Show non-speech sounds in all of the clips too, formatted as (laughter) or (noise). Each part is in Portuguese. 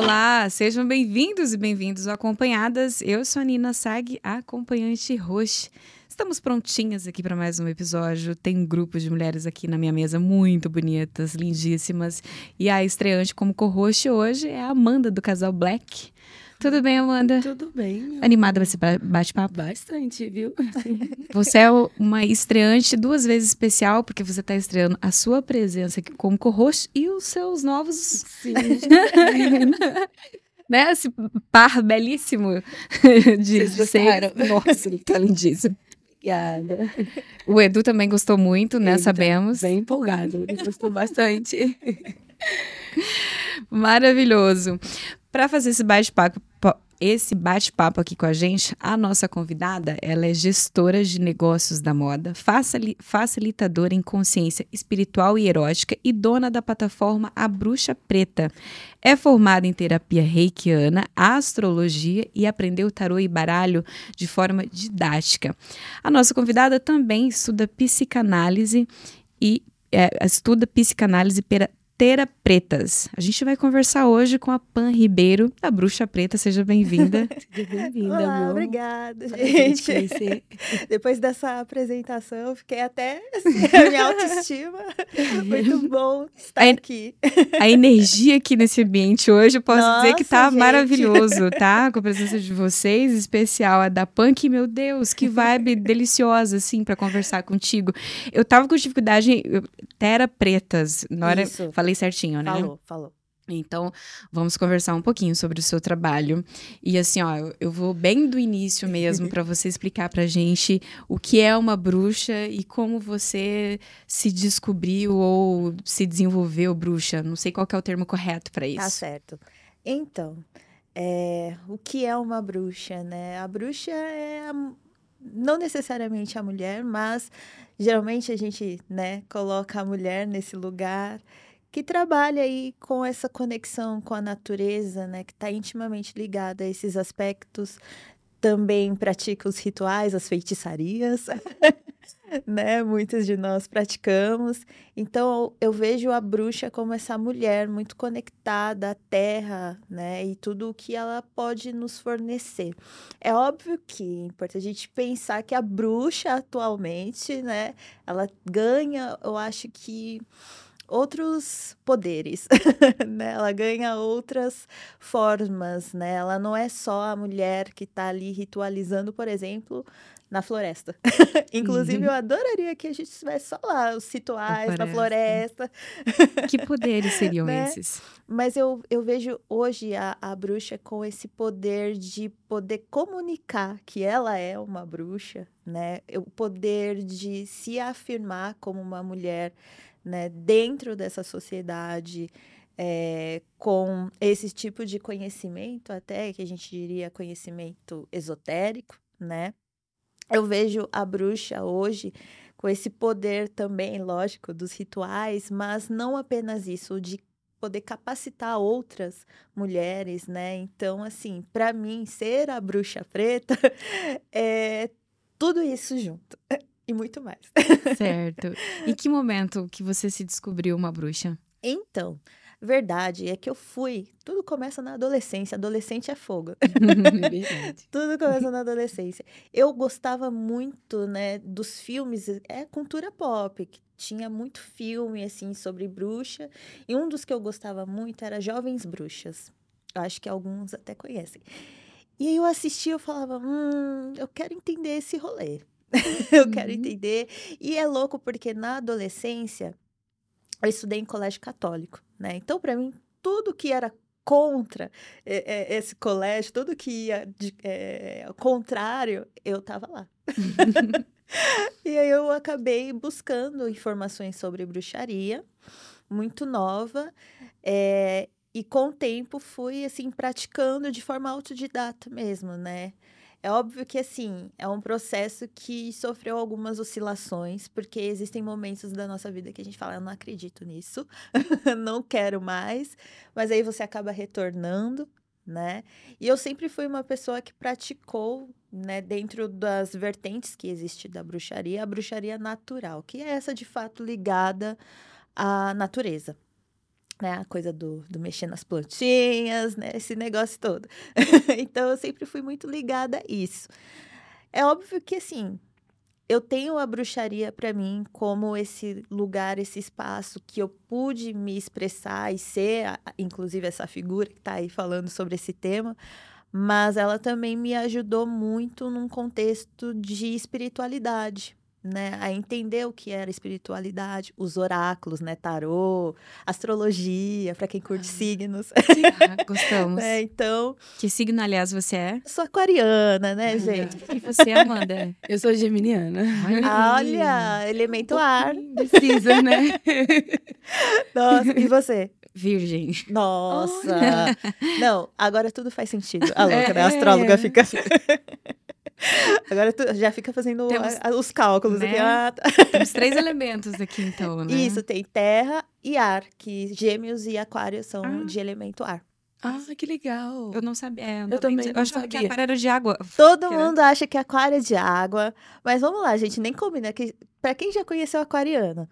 Olá, sejam bem-vindos e bem-vindos acompanhadas. Eu sou a Nina Sag, acompanhante roxa. Estamos prontinhas aqui para mais um episódio. Tem um grupo de mulheres aqui na minha mesa muito bonitas, lindíssimas. E a estreante como co-host hoje é a Amanda do casal Black. Tudo bem, Amanda? Tudo bem. Meu. Animada esse bate-papo? Bastante, viu? Você é uma estreante duas vezes especial, porque você está estreando a sua presença aqui como co-host e os seus novos. Sim. (laughs) né? Esse par belíssimo de, Vocês de ser. Nossa, ele tá lindíssimo. Obrigada. O Edu também gostou muito, né? Ele tá Sabemos. Bem empolgado. Ele gostou bastante. (laughs) Maravilhoso. Para fazer esse bate-papo, esse bate-papo aqui com a gente, a nossa convidada, ela é gestora de negócios da moda, facil- facilitadora em consciência espiritual e erótica e dona da plataforma A Bruxa Preta. É formada em terapia reikiana, astrologia e aprendeu tarô e baralho de forma didática. A nossa convidada também estuda psicanálise e é, estuda psicanálise Tera Pretas. A gente vai conversar hoje com a Pan Ribeiro, da Bruxa Preta. Seja bem-vinda. (laughs) Seja bem-vinda, Olá, meu. obrigada, gente. conhecer. (laughs) Depois dessa apresentação, eu fiquei até assim, (laughs) a minha autoestima. Muito bom estar Aí- aqui. A energia aqui nesse ambiente hoje, eu posso dizer que tá Nossa, gente. maravilhoso, tá? Com a presença de vocês, especial a da Pan, que, meu Deus, que vibe deliciosa, assim, para conversar contigo. Eu tava com dificuldade, eu- Tera Pretas, na hora, Isso. falei certinho, né? Falou, falou. Então, vamos conversar um pouquinho sobre o seu trabalho. E assim, ó, eu- vou bem do início mesmo (laughs) para você explicar pra gente o que é uma bruxa e como você se descobriu ou se desenvolveu bruxa. Não sei qual é o termo correto para Tá isso. certo. Então, é, o que é uma bruxa, né? A bruxa é a- não necessariamente a mulher, mas geralmente a gente, né, coloca a mulher nesse lugar que trabalha aí com essa conexão com a natureza, né, que está intimamente ligada a esses aspectos. Também pratica os rituais, as feitiçarias, (laughs) né? Muitas de nós praticamos. Então, eu vejo a bruxa como essa mulher muito conectada à terra, né? E tudo o que ela pode nos fornecer. É óbvio que é importante a gente pensar que a bruxa atualmente, né? Ela ganha, eu acho que outros poderes, (laughs) né? Ela ganha outras formas, né? Ela não é só a mulher que está ali ritualizando, por exemplo, na floresta. (laughs) Inclusive, eu adoraria que a gente estivesse só lá, os rituais na floresta. Que poderes (laughs) seriam Né? esses? Mas eu, eu vejo hoje a, a bruxa com esse poder de poder comunicar que ela é uma bruxa, né? O poder de se afirmar como uma mulher, né? Dentro dessa sociedade, é, com esse tipo de conhecimento, até que a gente diria conhecimento esotérico, né? Eu vejo a bruxa hoje com esse poder também, lógico, dos rituais, mas não apenas isso, de poder capacitar outras mulheres, né? Então, assim, para mim, ser a bruxa preta (laughs) é tudo isso junto e muito mais. Certo. Em que momento que você se descobriu uma bruxa? Então, verdade é que eu fui. Tudo começa na adolescência. Adolescente é fogo. (laughs) Tudo começa na adolescência. Eu gostava muito, né, dos filmes, é cultura pop, que tinha muito filme, assim, sobre bruxa. E um dos que eu gostava muito era Jovens Bruxas. Eu acho que alguns até conhecem. E aí eu assistia, eu falava, hum, eu quero entender esse rolê. (laughs) eu quero Uhum. entender. E é louco porque na adolescência eu estudei em colégio católico, né? Então, para mim, tudo que era contra eh, eh, esse colégio, tudo que ia de, eh, ao contrário, eu tava lá. (laughs) (laughs) e aí eu acabei buscando informações sobre bruxaria, muito nova, eh, e com o tempo fui assim praticando de forma autodidata mesmo, né? É óbvio que assim, é um processo que sofreu algumas oscilações, porque existem momentos da nossa vida que a gente fala, eu não acredito nisso, (laughs) não quero mais, mas aí você acaba retornando, né? E eu sempre fui uma pessoa que praticou, né, dentro das vertentes que existe da bruxaria, a bruxaria natural, que é essa de fato ligada à natureza. Né? A coisa do, do mexer nas plantinhas, né? Esse negócio todo. (laughs) então, eu sempre fui muito ligada a isso. É óbvio que, assim, eu tenho a bruxaria para mim como esse lugar, esse espaço que eu pude me expressar e ser, inclusive, essa figura que está aí falando sobre esse tema, mas ela também me ajudou muito num contexto de espiritualidade, né, a entender o que era espiritualidade, os oráculos, né, tarô, astrologia, para quem curte ah. signos. Ah, (laughs) gostamos. é, então, que signo aliás você é? Sou aquariana, né, ah. gente? E você, Amanda? (laughs) Eu sou geminiana. Olha, elemento um ar. Precisa, né? (laughs) Nossa, e você? Virgem. Nossa! Não, agora tudo faz sentido. A louca, né? A astróloga é. fica. (laughs) Agora tu já fica fazendo Temos, a, os cálculos né? aqui. Ah, tá. Temos três elementos aqui, então, né? Isso, tem terra e ar, que gêmeos e aquário são ah. de elemento ar. Ah, que legal. Eu não sabia. É, eu, eu também eu achava que aquário era de água. Todo mundo acha que aquário é de água. Mas vamos lá, gente, nem combina. Que, pra quem já conheceu aquariano,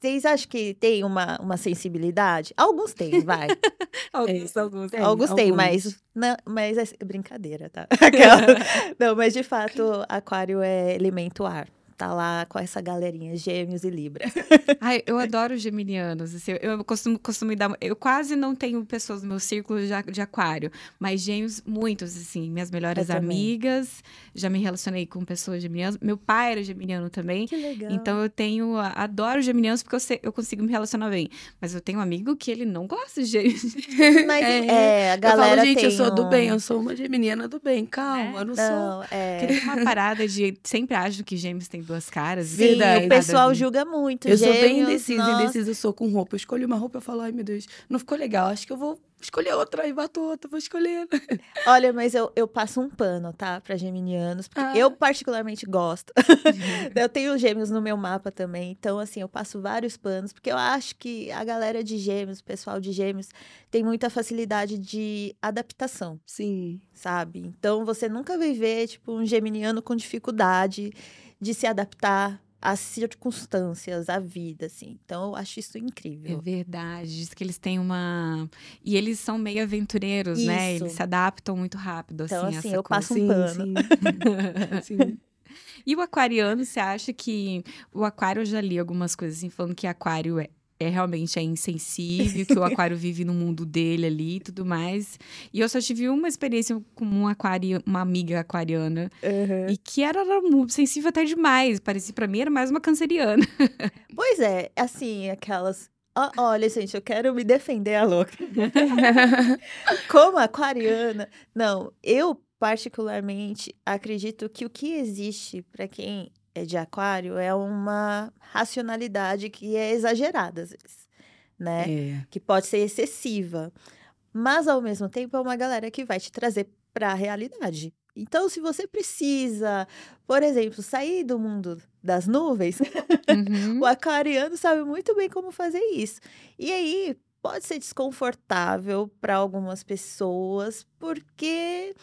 vocês acham que tem uma, uma sensibilidade? Alguns têm, vai. (laughs) alguns, é, alguns. Tem, alguns têm, mas, não, mas é brincadeira, tá? (laughs) (laughs) Não, mas de fato, aquário é elemento ar tá lá com essa galerinha, gêmeos e libra. (laughs) Ai, eu adoro geminianos. Assim, eu costumo, costumo dar. Eu quase não tenho pessoas no meu círculo de, de aquário, mas gêmeos, muitos, assim. Minhas melhores amigas, já me relacionei com pessoas geminianas. Meu pai era geminiano também. Que legal. Então eu tenho. Adoro geminianos porque eu, sei, eu consigo me relacionar bem. Mas eu tenho um amigo que ele não gosta de gêmeos. (laughs) Mas é, é a galera. Eu falo, gente, eu sou um... do bem, eu sou uma geminiana do bem. Calma, é? eu não, não sou. É. Tem uma parada de. Sempre acho que gêmeos têm duas caras. Sim, Verdade. o pessoal julga muito. Eu gêmeos, sou bem indecisa, nossa. indecisa eu sou com roupa. Eu escolho uma roupa e falo, ai meu Deus, não ficou legal, acho que eu vou escolher outra e bato outra, vou escolher. (laughs) Olha, mas eu, eu passo um pano, tá? Pra geminianos, porque ah. eu particularmente gosto. (laughs) eu tenho gêmeos no meu mapa também, então, assim, eu passo vários panos, porque eu acho que a galera de gêmeos, o pessoal de gêmeos, tem muita facilidade de adaptação. Sim. Sabe? Então, você nunca vai ver, tipo, um geminiano com dificuldade de se adaptar às circunstâncias, à vida, assim. Então, eu acho isso incrível. É verdade. Diz que eles têm uma... E eles são meio aventureiros, isso. né? Eles se adaptam muito rápido, então, assim, assim eu coisa. passo um pano. Sim. (laughs) sim. E o aquariano, você acha que... O aquário, eu já li algumas coisas, assim, falando que aquário é é realmente é insensível, que o (laughs) aquário vive no mundo dele ali e tudo mais. E eu só tive uma experiência com um aquário, uma amiga aquariana, uhum. e que era, era sensível até demais. Parecia para mim era mais uma canceriana. (laughs) Pois é, assim, aquelas Oh, olha, gente, eu quero me defender a louca. (laughs) Como aquariana. Não, eu particularmente acredito que o que existe para quem de aquário é uma racionalidade que é exagerada às vezes, né? É. Que pode ser excessiva. Mas ao mesmo tempo é uma galera que vai te trazer para a realidade. Então, se você precisa, por exemplo, sair do mundo das nuvens, (laughs) uhum. o aquariano sabe muito bem como fazer isso. E aí pode ser desconfortável para algumas pessoas, porque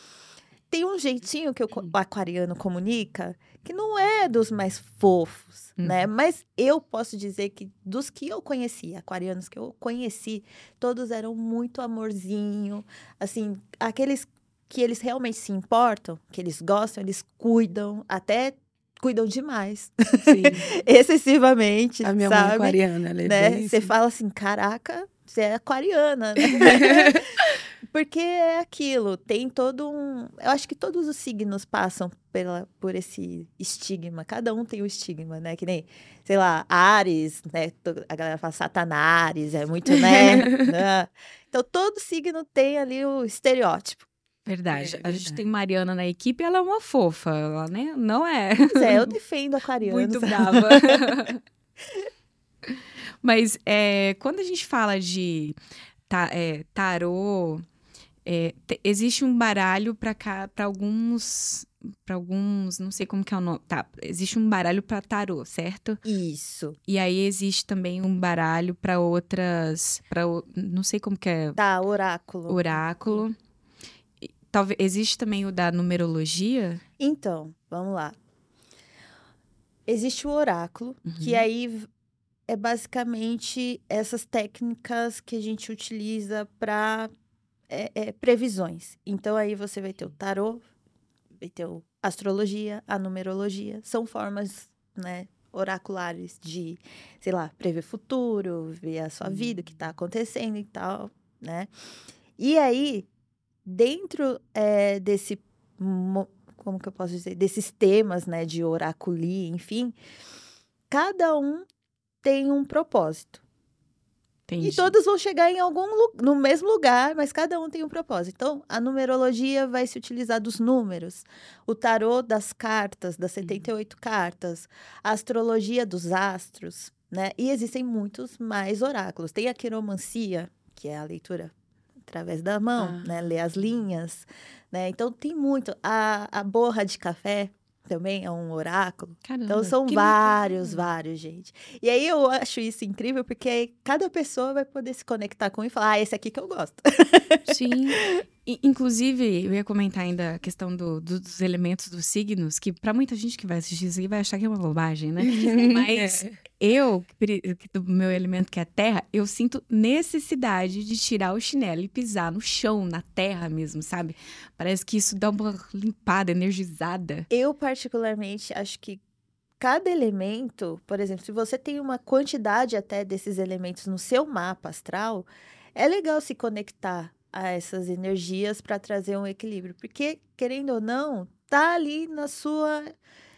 tem um jeitinho que o aquariano comunica que não é dos mais fofos, né? uhum. né? Mas eu posso dizer que dos que eu conheci, aquarianos que eu conheci, todos eram muito amorzinho, assim, aqueles que eles realmente se importam, que eles gostam, eles cuidam, até cuidam demais. (laughs) Excessivamente, A minha sabe? mãe aquariana, ela é né? Você fala assim, caraca, você é aquariana, né? (laughs) (laughs) Porque é aquilo, tem todo um. Eu acho que todos os signos passam pela, por esse estigma. Cada um tem o um estigma, né? Que nem, sei lá, Ares, né? A galera fala Satanares, é muito, né? (laughs) né? Então, todo signo tem ali o estereótipo. Verdade. É, a gente tem Mariana na equipe, ela é uma fofa, ela né? não é. Pois é, eu (laughs) defendo a Aquariana. Muito brava. (laughs) Mas é, quando a gente fala de ta, é, tarô, é, te, existe um baralho para para alguns para alguns, não sei como que é o nome. Tá, existe um baralho para tarô, certo? Isso. E aí existe também um baralho para outras, para não sei como que é. Tá, oráculo. Oráculo. Talvez existe também o da numerologia? Então, vamos lá. Existe o oráculo, uhum. que aí é basicamente essas técnicas que a gente utiliza para é, é, previsões. Então, aí você vai ter o tarô, vai ter a astrologia, a numerologia. São formas, né, oraculares de, sei lá, prever futuro, ver a sua vida, o que está acontecendo e tal, né? E aí, dentro é, desse, como que eu posso dizer, desses temas, né, de oraculia, enfim, cada um tem um propósito. Entendi. E todos vão chegar em algum no mesmo lugar, mas cada um tem um propósito. Então, a numerologia vai se utilizar dos números, o tarô das cartas, das 78 uhum. cartas, a astrologia dos astros, né? E existem muitos mais oráculos. Tem a quiromancia, que é a leitura através da mão, ah. né? Ler as linhas, né? Então tem muito. A, a borra de café, também é um oráculo. Caramba, então são vários, vários, gente. E aí eu acho isso incrível porque cada pessoa vai poder se conectar com e falar: "Ah, esse aqui que eu gosto". Sim. (laughs) inclusive, eu ia comentar ainda a questão do, do, dos elementos dos signos, que para muita gente que vai assistir isso aqui vai achar que é uma bobagem, né? (laughs) Mas é. eu, do meu elemento que é a terra, eu sinto necessidade de tirar o chinelo e pisar no chão, na terra mesmo, sabe? Parece que isso dá uma limpada, energizada. Eu, particularmente, acho que cada elemento, por exemplo, se você tem uma quantidade até desses elementos no seu mapa astral, é legal se conectar a essas energias para trazer um equilíbrio, porque querendo ou não, tá ali na sua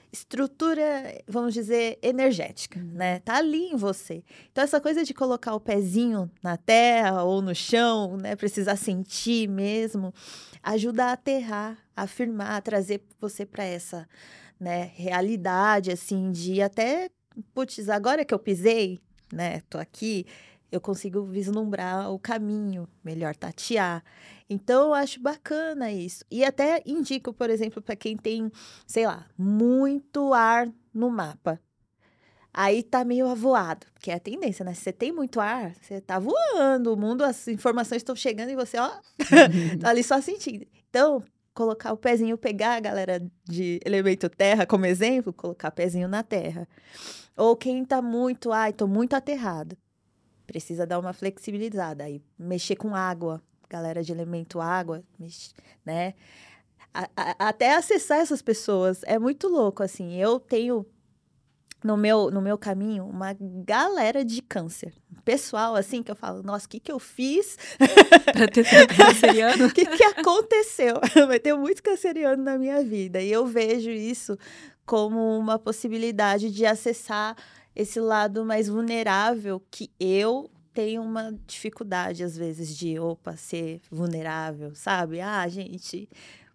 estrutura, vamos dizer, energética, uhum. né? Tá ali em você. Então essa coisa de colocar o pezinho na terra ou no chão, né, precisar sentir mesmo, ajuda a aterrar, a afirmar, a trazer você para essa, né, realidade assim de até putz, agora que eu pisei, né, tô aqui, eu consigo vislumbrar o caminho, melhor tatear. Então, eu acho bacana isso. E até indico, por exemplo, para quem tem, sei lá, muito ar no mapa. Aí tá meio avoado, porque é a tendência, né? Se você tem muito ar, você tá voando, o mundo, as informações estão chegando e você, ó, (laughs) tá ali só sentindo. Então, colocar o pezinho, pegar a galera de elemento terra como exemplo, colocar o pezinho na terra. Ou quem tá muito, ai, tô muito aterrado precisa dar uma flexibilizada. Aí, mexer com água, galera de elemento água, né? A, a, até acessar essas pessoas é muito louco, assim. Eu tenho no meu, no meu caminho uma galera de câncer. Pessoal, assim, que eu falo, nossa, o que, que eu fiz? (laughs) Pra ter sido canceriano? O (laughs) que, que aconteceu? (laughs) Vai ter muito canceriano na minha vida. E eu vejo isso como uma possibilidade de acessar esse lado mais vulnerável que eu tenho uma dificuldade, às vezes, de, opa, ser vulnerável, sabe? Ah, gente,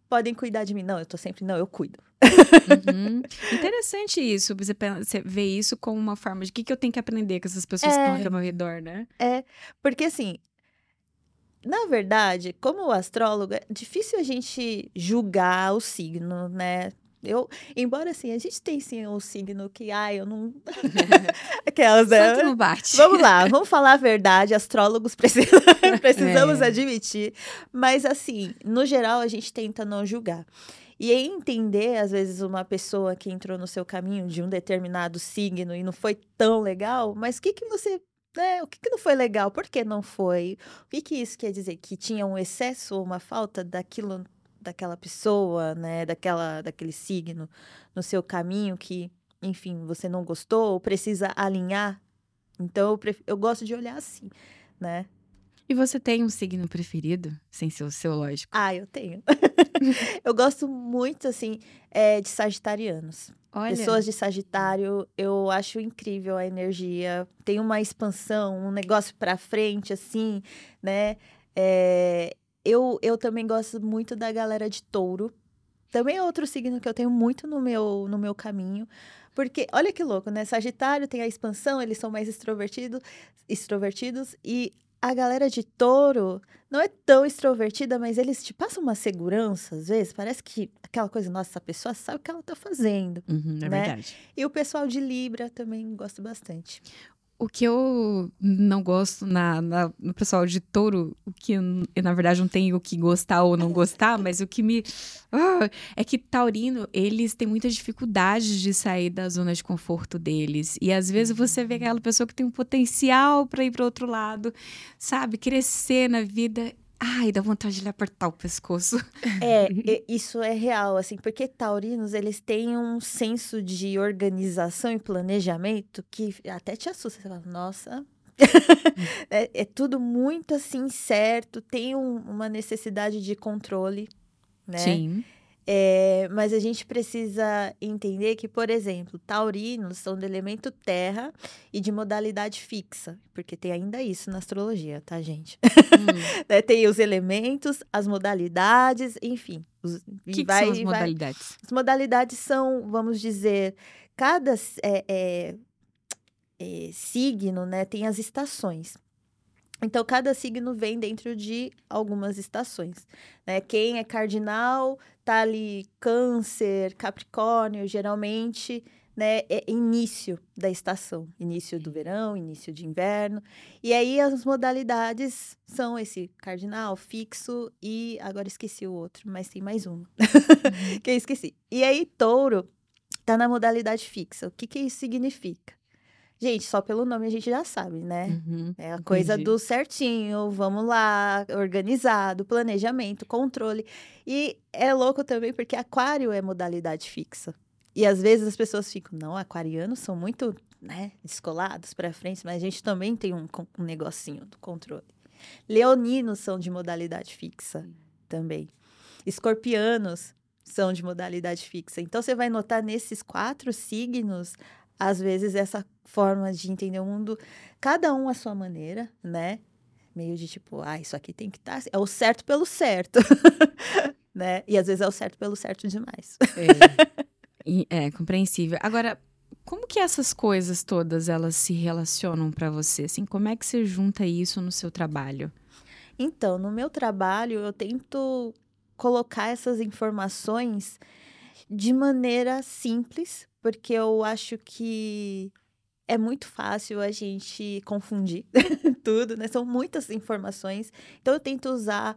podem cuidar de mim. Não, eu tô sempre, não, eu cuido. Uhum. Interessante isso, você, você vê isso como uma forma de o que, que eu tenho que aprender com essas pessoas é, que estão ao meu redor, né? É, porque assim, na verdade, como astróloga, é difícil a gente julgar o signo, né? Eu, embora assim, a gente tem sim um signo que, ai, eu não. (laughs) Aquelas, né? não bate. Vamos lá, vamos falar a verdade, astrólogos (laughs) precisam, (laughs) precisamos é. admitir. Mas, assim, no geral, a gente tenta não julgar. E entender, às vezes, uma pessoa que entrou no seu caminho de um determinado signo e não foi tão legal, mas o que, que você né? O que, que, não foi legal? Por que não foi? O que, que isso quer dizer? Que tinha um excesso ou uma falta daquilo daquela pessoa, né, daquela, daquele signo no seu caminho que, enfim, você não gostou ou precisa alinhar. Então, eu, pref... eu gosto de olhar assim, né? E você tem um signo preferido, sem ser o seu, lógico? Ah, eu tenho. (laughs) eu gosto muito, assim, é, de sagitarianos. Olha. Pessoas de Sagitário, eu acho incrível a energia. Tem uma expansão, um negócio pra frente, assim, né? É, eu, eu também gosto muito da galera de touro. Também é outro signo que eu tenho muito no meu, no meu caminho. Porque, olha que louco, né? Sagitário tem a expansão, eles são mais extrovertidos, extrovertidos e a galera de touro não é tão extrovertida, mas eles te passam uma segurança, às vezes. Parece que aquela coisa, nossa, essa pessoa sabe o que ela tá fazendo. Uhum, é né? verdade. E o pessoal de Libra também gosto bastante. O que eu não gosto na, na- no pessoal de touro, o que eu, na verdade não tenho o que gostar ou não gostar, mas o que me. Ah, é que taurino, eles têm muita dificuldade de sair da zona de conforto deles. E às vezes você vê aquela pessoa que tem um potencial para ir para outro lado, sabe? Crescer na vida. Ai, dá vontade de lhe apertar o pescoço. É, isso é real, assim, porque taurinos, eles têm um senso de organização e planejamento que até te assusta. Você fala, nossa, (laughs) é, é tudo muito, assim, certo, tem um- uma necessidade de controle, né? Sim. É, mas a gente precisa entender que, por exemplo, taurinos são do elemento terra e de modalidade fixa, porque tem ainda isso na astrologia, tá, gente? Hum. (laughs) Né, Tem os elementos, as modalidades, enfim. os- que, vai- são as vai- modalidades? As modalidades são, vamos dizer, cada é, signo, né, tem as estações. Então, cada signo vem dentro de algumas estações, né? Quem é cardinal, tá ali câncer, capricórnio, geralmente, né, é início da estação, início do verão, início de inverno. E aí as modalidades são esse cardinal, fixo e agora esqueci o outro, mas tem mais uma. (laughs) que eu esqueci. E aí touro tá na modalidade fixa. O que que isso significa? Gente, só pelo nome a gente já sabe, né? Uhum. É a coisa Entendi. do certinho, vamos lá, organizado, planejamento, controle. E é louco também porque aquário é modalidade fixa. E às vezes as pessoas ficam, não, aquarianos são muito, né, descolados para frente, mas a gente também tem um, um negocinho do controle. Leoninos são de modalidade fixa também. Escorpianos são de modalidade fixa. Então você vai notar nesses quatro signos, às vezes essa forma de entender o mundo, cada um à sua maneira, né? Meio de tipo, ah, isso aqui tem que estar. é o certo pelo certo, (laughs) né? E às vezes é o certo pelo certo demais. É. É compreensível. Agora, como que essas coisas todas elas se relacionam pra você? Assim, como é que você junta isso no seu trabalho? Então, no meu trabalho, eu tento colocar essas informações de maneira simples, porque eu acho que é muito fácil a gente confundir (laughs) tudo, né? São muitas informações. Então, eu tento usar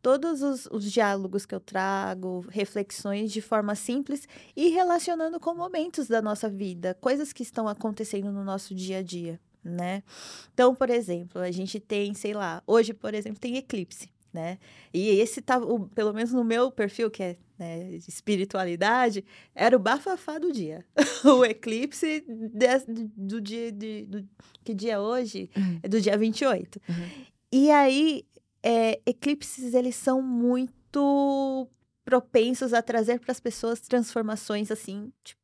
todos os, os diálogos que eu trago, reflexões de forma simples e relacionando com momentos da nossa vida, coisas que estão acontecendo no nosso dia a dia, né? Então, por exemplo, a gente tem, sei lá, hoje, por exemplo, tem eclipse, né? E esse tá, o- pelo menos no meu perfil, que é né, de espiritualidade, era o bafafá do dia. (laughs) o eclipse des- do dia de. Do, que dia é hoje? Uhum. É do dia 28. Uhum. E aí, é, eclipses, eles são muito propensos a trazer para as pessoas transformações assim, tipo,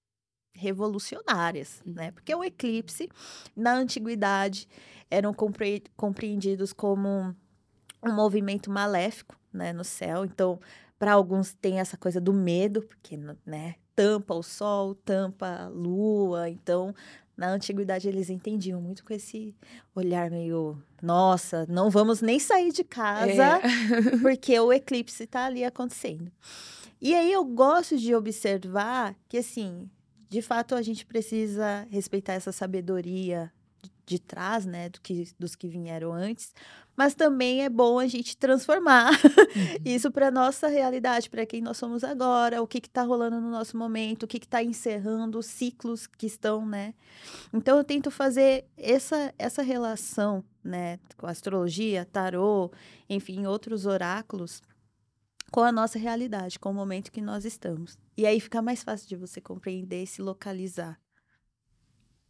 revolucionárias, né? Porque o eclipse, na antiguidade, eram compre- compreendidos como um movimento maléfico, né, no céu. Então, para alguns tem essa coisa do medo, porque, né, tampa o sol, tampa a lua. Então, na antiguidade eles entendiam muito com esse olhar meio, nossa, não vamos nem sair de casa É. (laughs) porque o eclipse está ali acontecendo. E aí eu gosto de observar que, assim, de fato a gente precisa respeitar essa sabedoria de- de trás, né, do que, dos que vieram antes, mas também é bom a gente transformar (laughs) isso para nossa realidade, para quem nós somos agora, o que está rolando no nosso momento, o que está encerrando, os ciclos que estão, né? Então eu tento fazer essa, essa relação, né, com astrologia, tarô, enfim, outros oráculos, com a nossa realidade, com o momento que nós estamos. E aí fica mais fácil de você compreender e se localizar.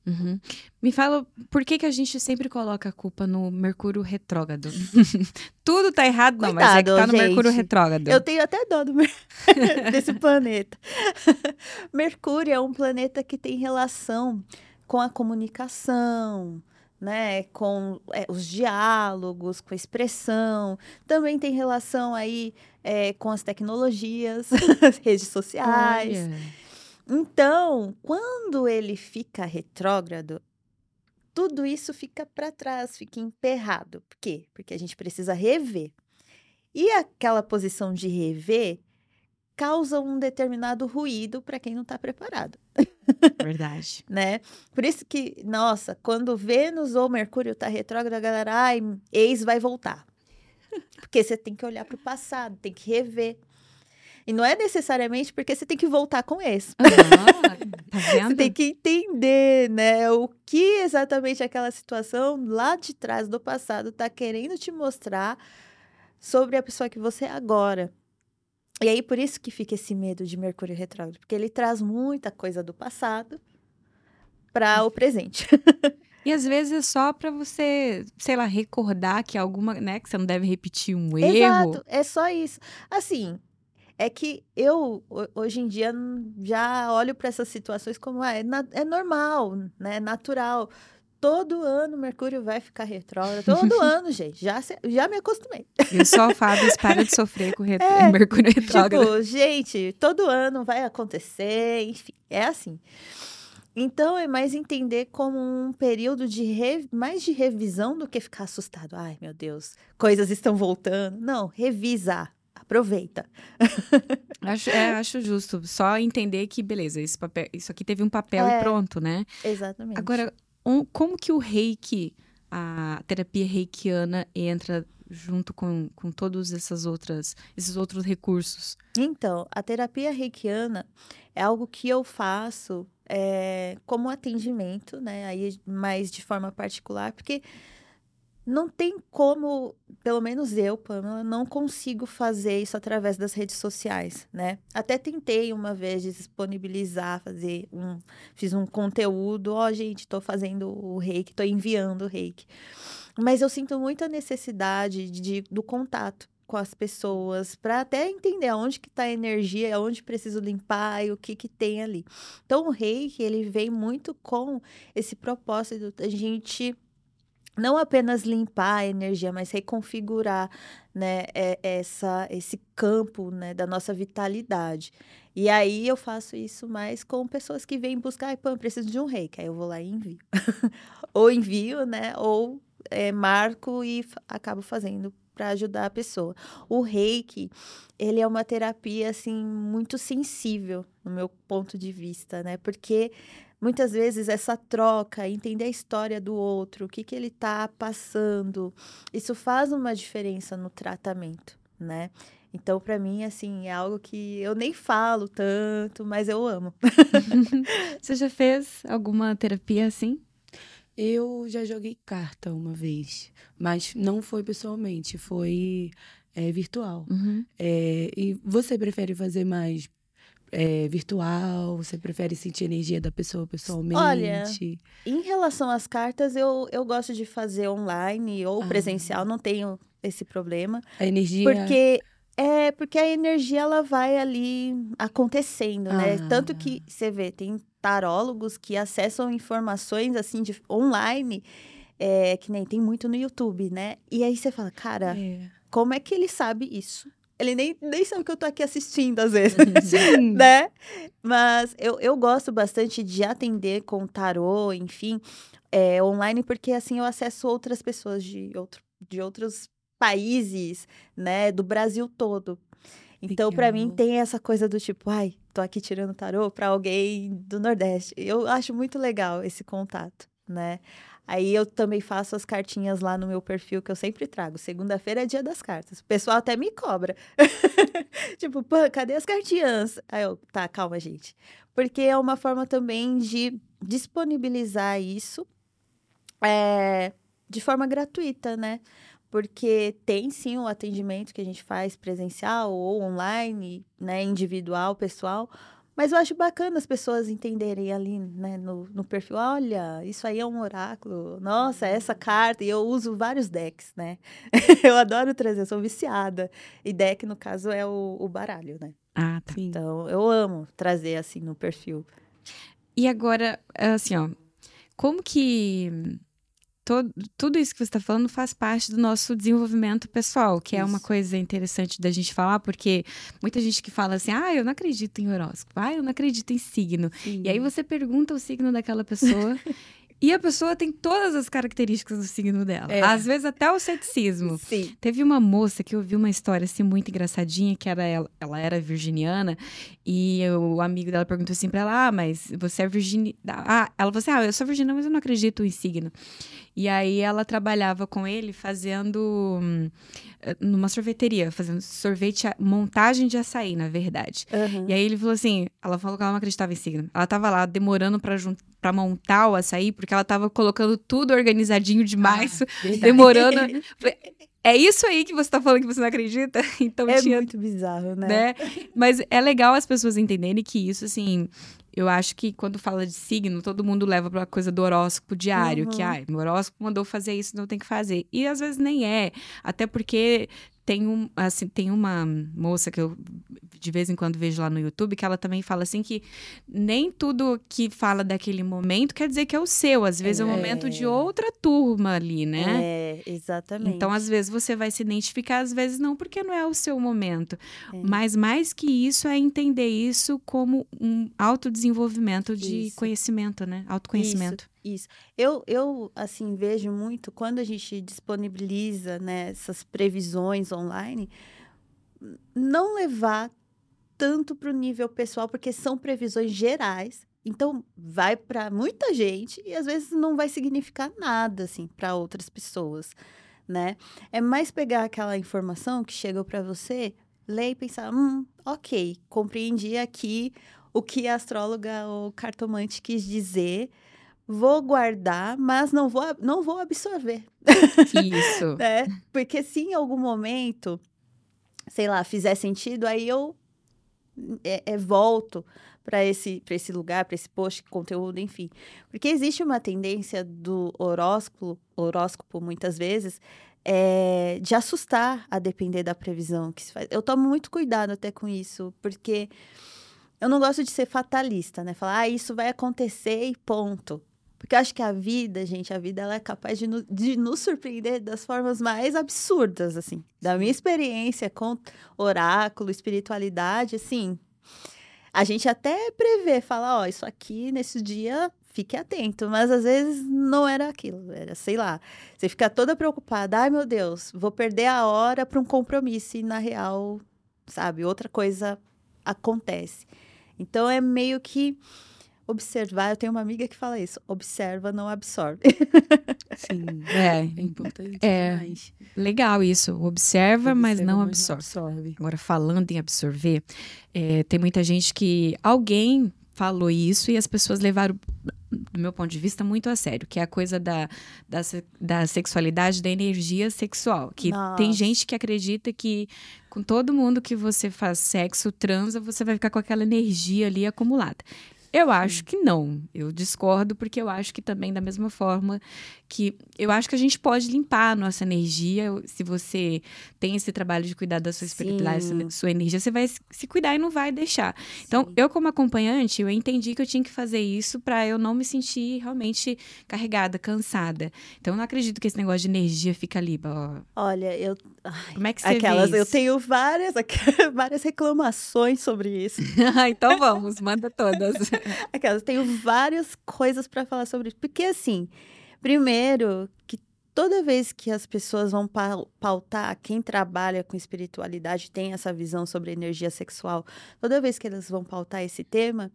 Uhum. Me fala por que, que a gente sempre coloca a culpa no Mercúrio retrógrado? (laughs) Tudo tá errado, não, mas é que tá no Mercúrio gente. retrógrado. Eu tenho até dó do Mer- (laughs) desse planeta. (laughs) Mercúrio é um planeta que tem relação com a comunicação, né? Com é, os diálogos, com a expressão. Também tem relação aí é, com as tecnologias, redes sociais. Olha. Então, quando ele fica retrógrado, tudo isso fica para trás, fica emperrado. Por quê? Porque a gente precisa rever. E aquela posição de rever causa um determinado ruído para quem não está preparado. Verdade. (laughs) né? Por isso que, nossa, quando Vênus ou Mercúrio tá retrógrado, a galera, ai, ex vai voltar. Porque você tem que olhar para o passado, tem que rever. E não é necessariamente porque você tem que voltar com ex. Ah, tá (laughs) Você tem que entender, né, o que exatamente aquela situação lá de trás do passado tá querendo te mostrar sobre a pessoa que você é agora. E aí por isso que fica esse medo de Mercúrio retrógrado, porque ele traz muita coisa do passado para o presente. E às vezes é só pra você, sei lá, recordar que alguma, né, que você não deve repetir um erro. Exato, é só isso. Assim, é que eu ho- hoje em dia já olho para essas situações como ah, é, é normal, né? É natural. Todo ano Mercúrio vai ficar retrógrado. Todo (laughs) ano, gente. Já, já me acostumei. E só o Fábio para de sofrer com o (laughs) ret- É, Mercúrio retrógrado. Tipo, gente, todo ano vai acontecer, enfim, é assim. Então é mais entender como um período de re- mais de revisão do que ficar assustado. Ai, meu Deus, coisas estão voltando. Não, revisar. Aproveita. (laughs) Acho, é, acho justo. Só entender que, beleza, esse papel, isso aqui teve um papel É. e pronto, né? Exatamente. Agora, um- como que o reiki, a terapia reikiana, entra junto com, com todos essas outras, esses outros recursos? Então, a terapia reikiana é algo que eu faço é, como atendimento, né? Aí, mais de forma particular, porque não tem como, pelo menos eu, Pamela, não consigo fazer isso através das redes sociais, né? Até tentei uma vez disponibilizar, fazer um, fiz um conteúdo, ó, gente, tô fazendo o reiki, tô enviando o reiki. Mas eu sinto muita necessidade de, do contato com as pessoas para até entender aonde que está a energia, aonde preciso limpar e o que que tem ali. Então o reiki, ele vem muito com esse propósito da gente não apenas limpar a energia, mas reconfigurar, né, é- essa, esse campo, né, da nossa vitalidade. E aí eu faço isso mais com pessoas que vêm buscar, ai, Pam, preciso de um reiki. Aí eu vou lá e envio. (laughs) ou envio, né, ou é, marco e acabo fazendo para ajudar a pessoa. O reiki, ele é uma terapia, assim, muito sensível, no meu ponto de vista, né, porque muitas vezes essa troca, entender a história do outro, o que, que ele está passando, isso faz uma diferença no tratamento, né? Então, para mim, assim, é algo que eu nem falo tanto, mas eu amo. (laughs) Você já fez alguma terapia assim? Eu já joguei carta uma vez, mas não foi pessoalmente, foi é, virtual. Uhum. É, e você prefere fazer mais é, virtual? Você prefere sentir a energia da pessoa pessoalmente? Em relação às cartas, eu, eu gosto de fazer online ou Ah. presencial, não tenho esse problema. A energia. Porque é porque a energia ela vai ali acontecendo, né? Ah. Tanto que você vê, tem tarólogos que acessam informações assim de online, é, que nem tem muito no YouTube, né? E aí você fala, cara, É. como é que ele sabe isso? Ele nem, nem sabe que eu tô aqui assistindo às vezes. Sim. (laughs) né? Mas eu, eu gosto bastante de atender com tarô, enfim, é, online, porque assim eu acesso outras pessoas de, outro, de outros países, né? Do Brasil todo. Então, para mim, tem essa coisa do tipo, ai, tô aqui tirando tarô para alguém do Nordeste. Eu acho muito legal esse contato, né? Aí eu também faço as cartinhas lá no meu perfil que eu sempre trago. Segunda-feira é dia das cartas. O pessoal até me cobra. (laughs) tipo, pô, cadê as cartinhas? Aí eu, tá, calma, gente. Porque é uma forma também de disponibilizar isso é, de forma gratuita, né? Porque tem sim o atendimento que a gente faz presencial ou online, né? Individual, pessoal. Mas eu acho bacana as pessoas entenderem ali, né, no, no perfil, olha, isso aí é um oráculo, nossa, essa carta, e eu uso vários decks, né? (laughs) eu adoro trazer, eu sou viciada. E deck, no caso, é o, o baralho, né? Ah, tá. Então, eu amo trazer assim no perfil. E agora, assim, ó, como que todo, tudo isso que você está falando faz parte do nosso desenvolvimento pessoal, que é uma Isso. coisa interessante da gente falar, porque muita gente que fala assim, ah, eu não acredito em horóscopo, ah, eu não acredito em signo. Sim. E aí você pergunta o signo daquela pessoa (laughs) E a pessoa tem todas as características do signo dela. É. Às vezes até o ceticismo. Sim. Teve uma moça que eu vi uma história assim muito engraçadinha, que era ela, ela era virginiana, e o amigo dela perguntou assim pra ela: Ah, mas você é virginiana. Ah, ela falou assim: Ah, eu sou virginiana, mas eu não acredito em signo. E aí ela trabalhava com ele fazendo hum, numa sorveteria, fazendo sorvete, montagem de açaí, na verdade. Uhum. E aí ele falou assim, ela falou que ela não acreditava em signo. Ela tava lá demorando para para montar o açaí, porque ela tava colocando tudo organizadinho demais, ah, demorando. (laughs) É isso aí que você tá falando que você não acredita? (laughs) Então é tinha, muito bizarro, né? né? Mas é legal as pessoas entenderem que isso, assim, eu acho que quando fala de signo, todo mundo leva para a coisa do horóscopo diário, uhum. que ah, o horóscopo mandou fazer isso, não tem que fazer. E às vezes nem é, até porque tem um, assim, tem uma moça que eu de vez em quando vejo lá no YouTube que ela também fala assim que nem tudo que fala daquele momento quer dizer que é o seu, às vezes é, é o momento de outra turma ali, né? É, exatamente. Então, às vezes você vai se identificar, às vezes não, porque não é o seu momento. É. Mas mais que isso é entender isso como um autodesenvolvimento de isso. conhecimento, né? Autoconhecimento. Isso. Isso. Eu, eu, assim, vejo muito quando a gente disponibiliza né, essas previsões online, não levar tanto para o nível pessoal, porque são previsões gerais. Então, vai para muita gente e às vezes não vai significar nada, assim, para outras pessoas, né? É mais pegar aquela informação que chegou para você, ler e pensar, hum, ok, compreendi aqui o que a astróloga ou cartomante quis dizer, vou guardar, mas não vou, não vou absorver. (laughs) Isso. né? Porque se em algum momento, sei lá, fizer sentido, aí eu é, é volto para esse, esse lugar, para esse post, conteúdo, enfim. Porque existe uma tendência do horóscopo, horóscopo muitas vezes, é, de assustar a depender da previsão que se faz. Eu tomo muito cuidado até com isso, porque eu não gosto de ser fatalista, né? Falar, ah, isso vai acontecer e ponto. Porque eu acho que a vida, gente, a vida ela é capaz de, no, de nos surpreender das formas mais absurdas, assim. Da minha experiência com oráculo, espiritualidade, assim. A gente até prevê, fala, ó, isso aqui nesse dia fique atento, mas às vezes não era aquilo, era, sei lá, você fica toda preocupada, ai meu Deus, vou perder a hora para um compromisso e na real, sabe, outra coisa acontece. Então é meio que observar. Eu tenho uma amiga que fala isso: observa, não absorve. Sim, (laughs) é, é importante. É demais. legal isso. Observa, observa mas, não, mas absorve. absorve. Agora, falando em absorver, é, tem muita gente que alguém falou isso e as pessoas levaram do meu ponto de vista, muito a sério, que é a coisa da, da, da sexualidade, da energia sexual. Que Nossa. tem gente que acredita que com todo mundo que você faz sexo, transa, você vai ficar com aquela energia ali acumulada. Eu acho que não. Eu discordo, porque eu acho que também, da mesma forma que. Eu acho que a gente pode limpar a nossa energia. Se você tem esse trabalho de cuidar da sua espiritualidade, sua, sua energia, você vai se cuidar e não vai deixar. Sim. Então, eu, como acompanhante, eu entendi que eu tinha que fazer isso para eu não me sentir realmente carregada, cansada. Então, eu não acredito que esse negócio de energia fica ali. Ó. Olha, eu. Ai, Como é que você aquelas, vê Eu tenho várias, (laughs) várias reclamações sobre isso. (laughs) então vamos, manda todas. (laughs) (laughs) Aquelas, tenho várias coisas para falar sobre isso. Porque, assim, primeiro, que toda vez que as pessoas vão pautar, quem trabalha com espiritualidade tem essa visão sobre energia sexual, toda vez que elas vão pautar esse tema,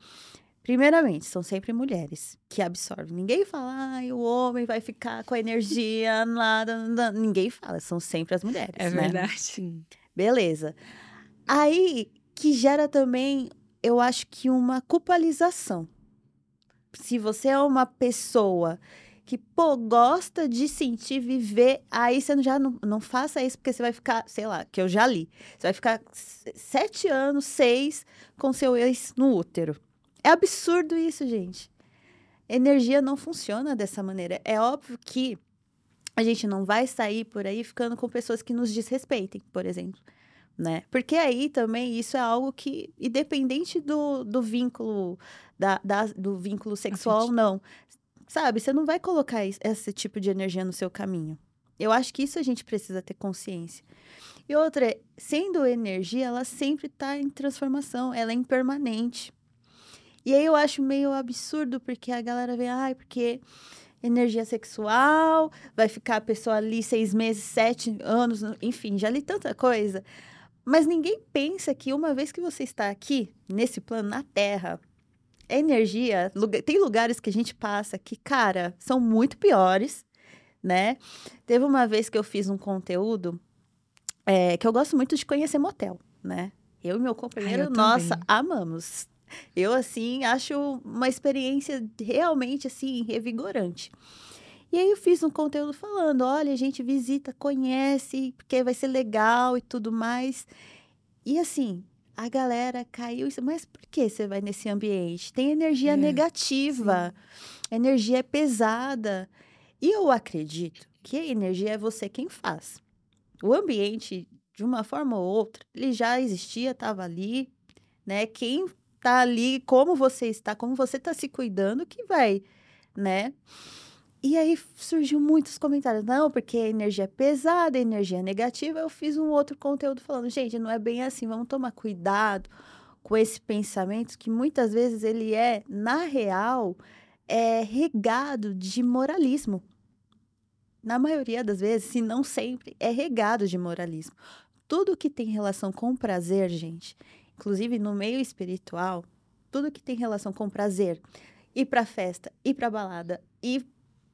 primeiramente, são sempre mulheres que absorvem. Ninguém fala, ah, o homem vai ficar com a energia, (laughs) nada, nada. Ninguém fala, são sempre as mulheres. É né? verdade. Beleza. Aí que gera também eu acho que uma culpabilização. Se você é uma pessoa que, pô, gosta de sentir, viver, aí você já não, não faça isso, porque você vai ficar, sei lá, que eu já li. Você vai ficar sete anos, seis, com seu ex no útero. É absurdo isso, gente. Energia não funciona dessa maneira. É óbvio que a gente não vai sair por aí ficando com pessoas que nos desrespeitem, por exemplo né? Porque aí também isso é algo que, independente do, do vínculo, da, da do vínculo sexual ou não, sabe? Você não vai colocar esse tipo de energia no seu caminho. Eu acho que isso a gente precisa ter consciência. E outra, sendo energia, ela sempre está em transformação, ela é impermanente. E aí eu acho meio absurdo, porque a galera vem, ai, ah, porque energia sexual, vai ficar a pessoa ali seis meses, sete anos, enfim, já li tanta coisa. Mas ninguém pensa que uma vez que você está aqui, nesse plano, na Terra, a energia, tem lugares que a gente passa que, cara, são muito piores, né? Teve uma vez que eu fiz um conteúdo é, que eu gosto muito de conhecer motel, né? Eu e meu companheiro, Ai, nossa, amamos. Eu, assim, acho uma experiência realmente, assim, revigorante. E aí eu fiz um conteúdo falando, olha, a gente visita, conhece, porque vai ser legal e tudo mais. E assim, a galera caiu, mas por que você vai nesse ambiente? Tem energia é, negativa, sim. energia é pesada. E eu acredito que a energia é você quem faz. O ambiente, de uma forma ou outra, ele já existia, estava ali, né? Quem tá ali, como você está, como você está se cuidando, que vai, né? E aí surgiu muitos comentários, não, porque a energia é pesada, a energia é negativa. Eu fiz um outro conteúdo falando, gente, não é bem assim, vamos tomar cuidado com esse pensamento que muitas vezes ele é, na real, é regado de moralismo. Na maioria das vezes, se não sempre, é regado de moralismo. Tudo que tem relação com prazer, gente, inclusive no meio espiritual, tudo que tem relação com prazer, ir para festa, ir para balada, ir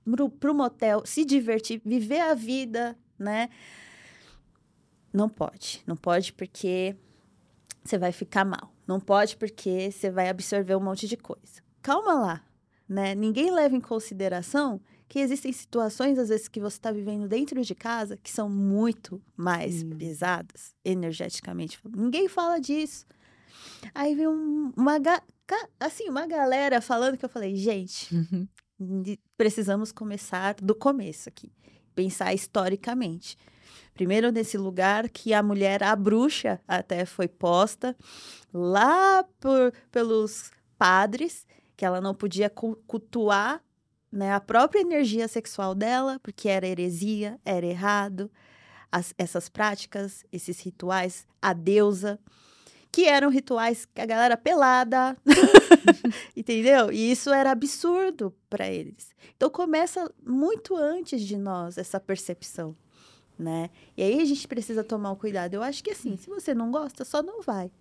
pro, pro motel, se divertir, viver a vida, né? Não pode. Não pode porque você vai ficar mal. Não pode porque você vai absorver um monte de coisa. Calma lá, né? Ninguém leva em consideração que existem situações, às vezes, que você está vivendo dentro de casa que são muito mais hum. pesadas, energeticamente. Ninguém fala disso. Aí vem um, uma, assim, uma galera falando que eu falei, gente, uhum precisamos começar do começo aqui, pensar historicamente. Primeiro, nesse lugar que a mulher, a bruxa, até foi posta lá por, pelos padres, que ela não podia cultuar né, a própria energia sexual dela, porque era heresia, era errado. As, essas práticas, esses rituais, a deusa que eram rituais que a galera pelada, (laughs) entendeu? E isso era absurdo para eles. Então começa muito antes de nós essa percepção, né? E aí a gente precisa tomar o cuidado. Eu acho que assim, se você não gosta, só não vai.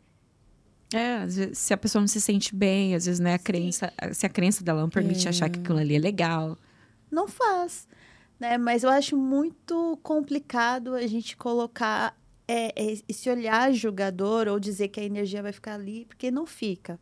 É, vezes, se a pessoa não se sente bem, às vezes, né, a crença, se a crença dela não permite é. achar que aquilo ali é legal. Não faz, né? Mas eu acho muito complicado a gente colocar é, é esse olhar julgador ou dizer que a energia vai ficar ali, porque não fica.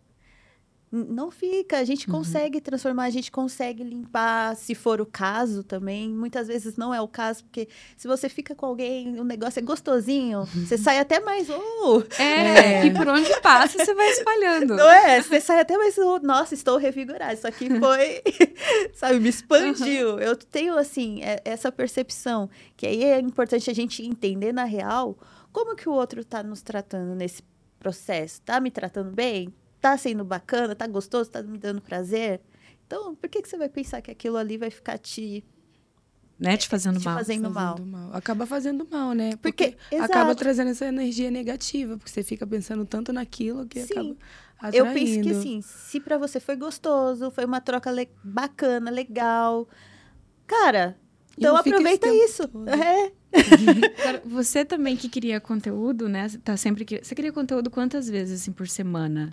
Não fica, a gente uhum. consegue transformar, a gente consegue limpar, se for o caso também. Muitas vezes não é o caso, porque se você fica com alguém, o negócio é gostosinho, você sai até mais. Uh, é, é, e por onde passa, você vai espalhando. Não é? Você sai até mais. Uh, nossa, estou revigorada. Isso aqui foi, (laughs) sabe, me expandiu. Uhum. Eu tenho, assim, é, essa percepção, que aí é importante a gente entender na real como que o outro está nos tratando nesse processo. Tá me tratando bem? tá sendo bacana, tá gostoso, tá me dando prazer. Então, por que, que você vai pensar que aquilo ali vai ficar te né? Te fazendo te mal. Fazendo, fazendo mal. mal. Acaba fazendo mal, né? Porque, porque acaba trazendo essa energia negativa, porque você fica pensando tanto naquilo que Sim. acaba atraindo. Eu penso que assim, se para você foi gostoso, foi uma troca le bacana, legal, cara, então aproveita isso. É. você também que queria conteúdo, né? Tá sempre que você queria conteúdo quantas vezes assim por semana?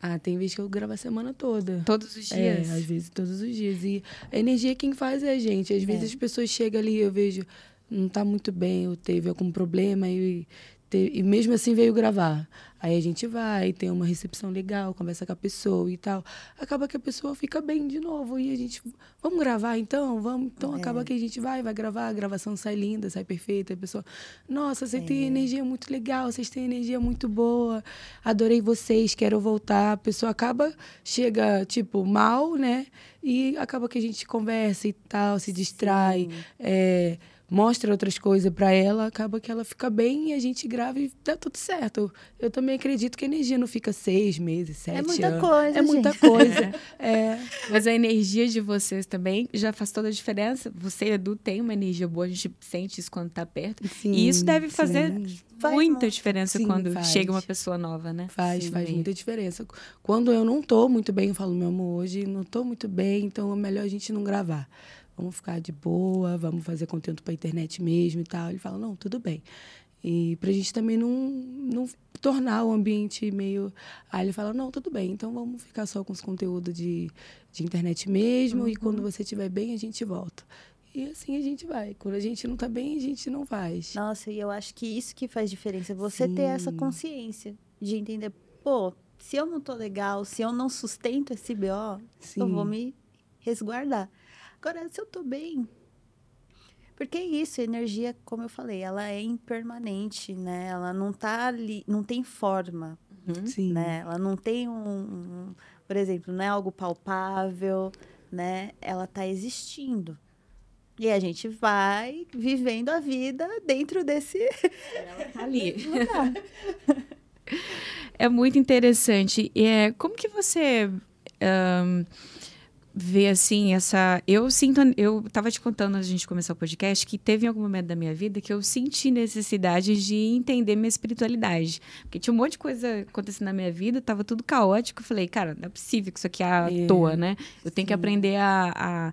Ah, tem vezes que eu gravo a semana toda. Todos os dias? É, às vezes todos os dias. E a energia quem faz é a gente. Às vezes é. as pessoas chegam ali, eu vejo, não tá muito bem, ou teve algum problema, e e mesmo assim veio gravar. Aí a gente vai, tem uma recepção legal, conversa com a pessoa e tal. Acaba que a pessoa fica bem de novo. E a gente, vamos gravar então? Vamos. Então é. acaba que a gente vai, vai gravar, a gravação sai linda, sai perfeita. A pessoa, nossa, você é. tem energia muito legal, vocês têm energia muito boa. Adorei vocês, quero voltar. A pessoa acaba, chega, tipo, mal, né? E acaba que a gente conversa e tal, se distrai. É, mostra outras coisas para ela, acaba que ela fica bem e a gente grava e dá tudo certo. Eu também acredito que a energia não fica seis meses, é sete É muita anos. coisa, É gente. muita coisa. (laughs) é. Mas a energia de vocês também já faz toda a diferença. Você, Edu, tem uma energia boa, a gente sente isso quando tá perto. Sim, e isso deve fazer faz muita diferença sim, quando faz. chega uma pessoa nova, né? Faz, sim, faz muita diferença. Quando eu não tô muito bem, eu falo, meu amor, hoje não tô muito bem, então é melhor a gente não gravar vamos ficar de boa, vamos fazer conteúdo para internet mesmo e tal. Ele fala, não, tudo bem. E para a gente também não, não tornar o ambiente meio. Aí ele fala: não, tudo bem, então vamos ficar só com os conteúdos de, de internet mesmo, uhum. e quando você estiver bem, a gente volta. E assim a gente vai. Quando a gente não tá bem, a gente não faz. Nossa, e eu acho que isso que faz diferença. Você Sim. ter essa consciência de entender, pô, se eu não tô legal, se eu não sustento esse BO, Sim. eu vou me resguardar. Agora, se eu tô bem, porque é isso, energia, como eu falei, ela é impermanente, né? Ela não tá ali, não tem forma. Uhum. Sim. Né? Ela não tem um, um, por exemplo, não é algo palpável, né? Ela tá existindo. E a gente vai vivendo a vida dentro desse. Ela tá ali. (laughs) é muito interessante. E é, como que você. Um, ver assim essa eu sinto eu estava te contando antes de a gente começar o podcast que teve algum momento da minha vida que eu senti necessidade de entender minha espiritualidade porque tinha um monte de coisa acontecendo na minha vida estava tudo caótico eu falei cara não é possível que isso aqui é à é. toa né eu tenho Sim. que aprender a, a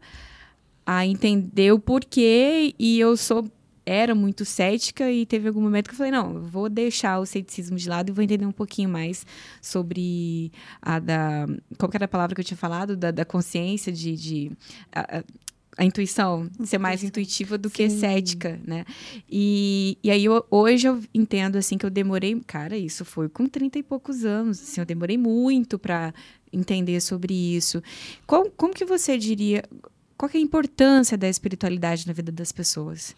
a entender o porquê e eu sou era muito cética e teve algum momento que eu falei, não, eu vou deixar o ceticismo de lado e vou entender um pouquinho mais sobre a da... Qual era a palavra que eu tinha falado? Da, da consciência, de... de a, a, a intuição, ser mais intuitiva do Sim. que cética, né? E, e aí eu, hoje eu entendo assim que eu demorei, cara, isso foi com 30 e poucos anos, assim, eu demorei muito para entender sobre isso. Qual, como que você diria, qual é a importância da espiritualidade na vida das pessoas?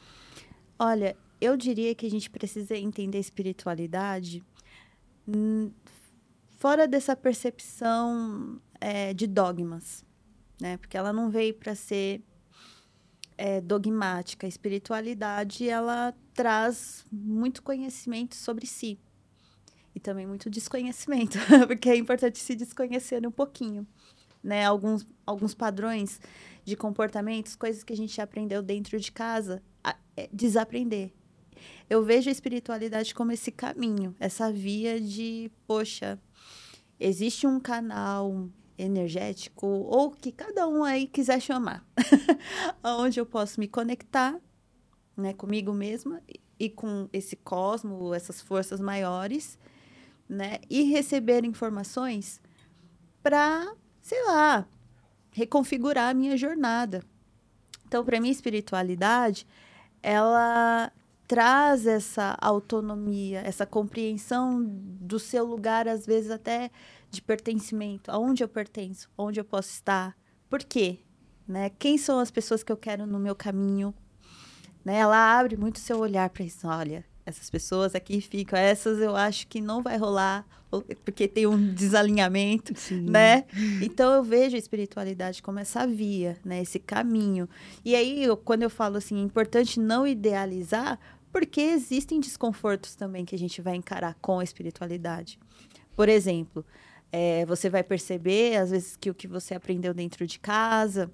Olha, eu diria que a gente precisa entender espiritualidade fora dessa percepção é, de dogmas, né? Porque ela não veio para ser é, dogmática. A espiritualidade ela traz muito conhecimento sobre si e também muito desconhecimento, (laughs) porque é importante se desconhecer um pouquinho, né? Alguns alguns padrões de comportamentos, coisas que a gente aprendeu dentro de casa, desaprender. Eu vejo a espiritualidade como esse caminho, essa via de, poxa, existe um canal energético ou que cada um aí quiser chamar, (laughs) onde eu posso me conectar, né, comigo mesma e com esse cosmo, essas forças maiores, né, e receber informações para, sei lá, reconfigurar a minha jornada. Então, para mim, espiritualidade ela traz essa autonomia, essa compreensão do seu lugar, às vezes até de pertencimento, aonde eu pertenço, onde eu posso estar, por quê, né? Quem são as pessoas que eu quero no meu caminho, né? Ela abre muito seu olhar para isso, olha, essas pessoas aqui ficam, essas eu acho que não vai rolar, porque tem um desalinhamento, Sim. né? Então eu vejo a espiritualidade como essa via, né? Esse caminho. E aí, eu, quando eu falo assim, é importante não idealizar, porque existem desconfortos também que a gente vai encarar com a espiritualidade. Por exemplo, é, você vai perceber, às vezes, que o que você aprendeu dentro de casa,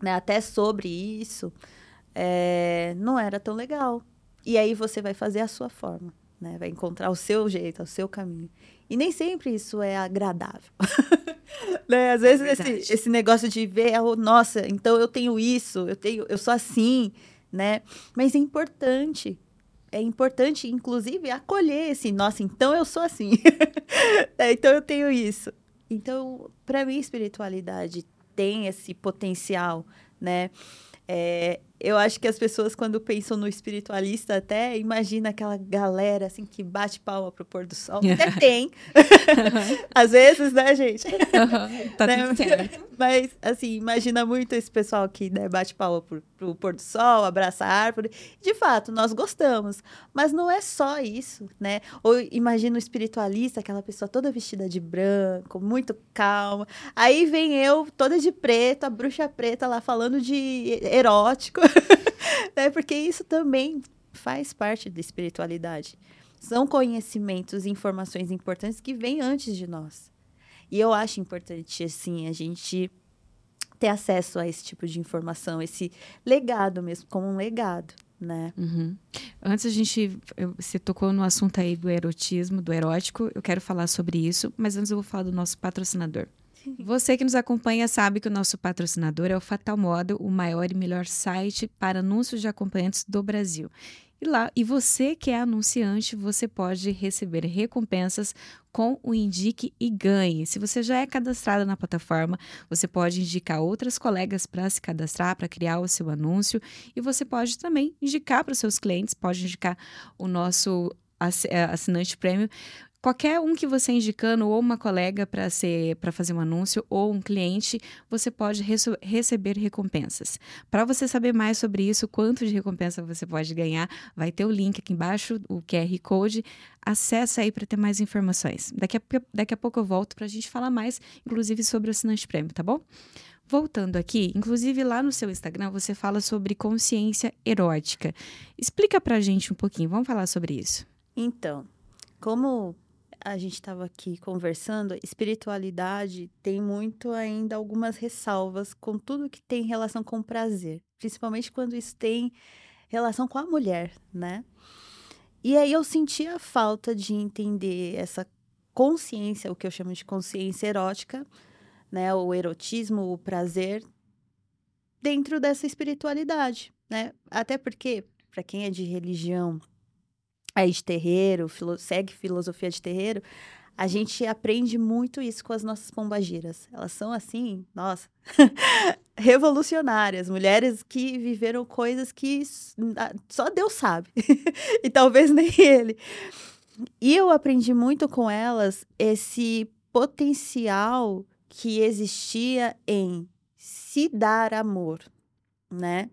né, até sobre isso, é, não era tão legal e aí você vai fazer a sua forma, né? Vai encontrar o seu jeito, o seu caminho. E nem sempre isso é agradável. (laughs) né? Às vezes é esse, esse negócio de ver, oh, nossa, então eu tenho isso, eu tenho, eu sou assim, né? Mas é importante. É importante, inclusive, acolher esse, nossa, então eu sou assim. (laughs) é, então eu tenho isso. Então, para mim, espiritualidade tem esse potencial, né? É, eu acho que as pessoas, quando pensam no espiritualista, até imagina aquela galera assim que bate palma pro pôr do sol. Até (laughs) tem. Às vezes, né, gente? Uhum, tá né? tudo certo. Mas, assim, imagina muito esse pessoal que né, bate palma pro, pro pôr do sol, abraça a árvore. De fato, nós gostamos. Mas não é só isso, né? Ou imagina o espiritualista, aquela pessoa toda vestida de branco, muito calma. Aí vem eu, toda de preto, a bruxa preta lá falando de erótico. (laughs) né? Porque isso também faz parte da espiritualidade. São conhecimentos e informações importantes que vêm antes de nós. E eu acho importante, assim, a gente ter acesso a esse tipo de informação, esse legado mesmo, como um legado, né? Uhum. Antes a gente, você tocou no assunto aí do erotismo, do erótico, eu quero falar sobre isso, mas antes eu vou falar do nosso patrocinador. (laughs) Você que nos acompanha sabe que o nosso patrocinador é o Fatal Moda, o maior e melhor site para anúncios de acompanhantes do Brasil. E lá, e você que é anunciante, você pode receber recompensas com o Indique e Ganhe. Se você já é cadastrado na plataforma, você pode indicar outras colegas para se cadastrar, para criar o seu anúncio, e você pode também indicar para os seus clientes, pode indicar o nosso eh, assinante prêmio Qualquer um que você indicando, ou uma colega para ser para fazer um anúncio, ou um cliente, você pode receber recompensas. Para você saber mais sobre isso, quanto de recompensa você pode ganhar, vai ter o link aqui embaixo, o QR Code. Acesse aí para ter mais informações. Daqui a, daqui a pouco eu volto para a gente falar mais, inclusive sobre o assinante prêmio, tá bom? Voltando aqui, inclusive lá no seu Instagram você fala sobre consciência erótica. Explica pra gente um pouquinho, vamos falar sobre isso. Então, como a gente estava aqui conversando, espiritualidade tem muito ainda algumas ressalvas com tudo que tem relação com prazer, principalmente quando isso tem relação com a mulher, né? E aí eu senti a falta de entender essa consciência, o que eu chamo de consciência erótica, né, o erotismo, o prazer dentro dessa espiritualidade, né? Até porque para quem é de religião é de terreiro, filo, segue filosofia de terreiro, a gente aprende muito isso com as nossas pombagiras. Elas são assim, nossa, (laughs) revolucionárias, mulheres que viveram coisas que só Deus sabe, (laughs) e talvez nem ele. E eu aprendi muito com elas esse potencial que existia em se dar amor, né?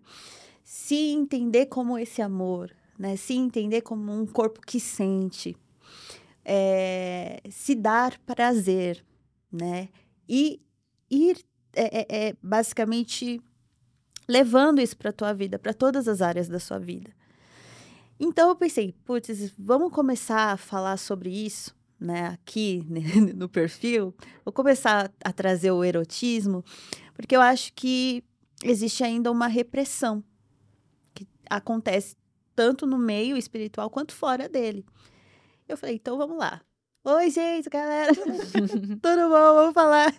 Se entender como esse amor, né? Se entender como um corpo que sente, é, se dar prazer, né? E ir é, é, é basicamente levando isso para tua vida, para todas as áreas da sua vida. Então eu pensei, putz, vamos começar a falar sobre isso, né, aqui né, (laughs) no perfil. Vou começar a trazer o erotismo, porque eu acho que existe ainda uma repressão que acontece tanto no meio espiritual quanto fora dele. Eu falei, então vamos lá. Oi, gente, galera. (laughs) (laughs) Tudo bom? Vamos falar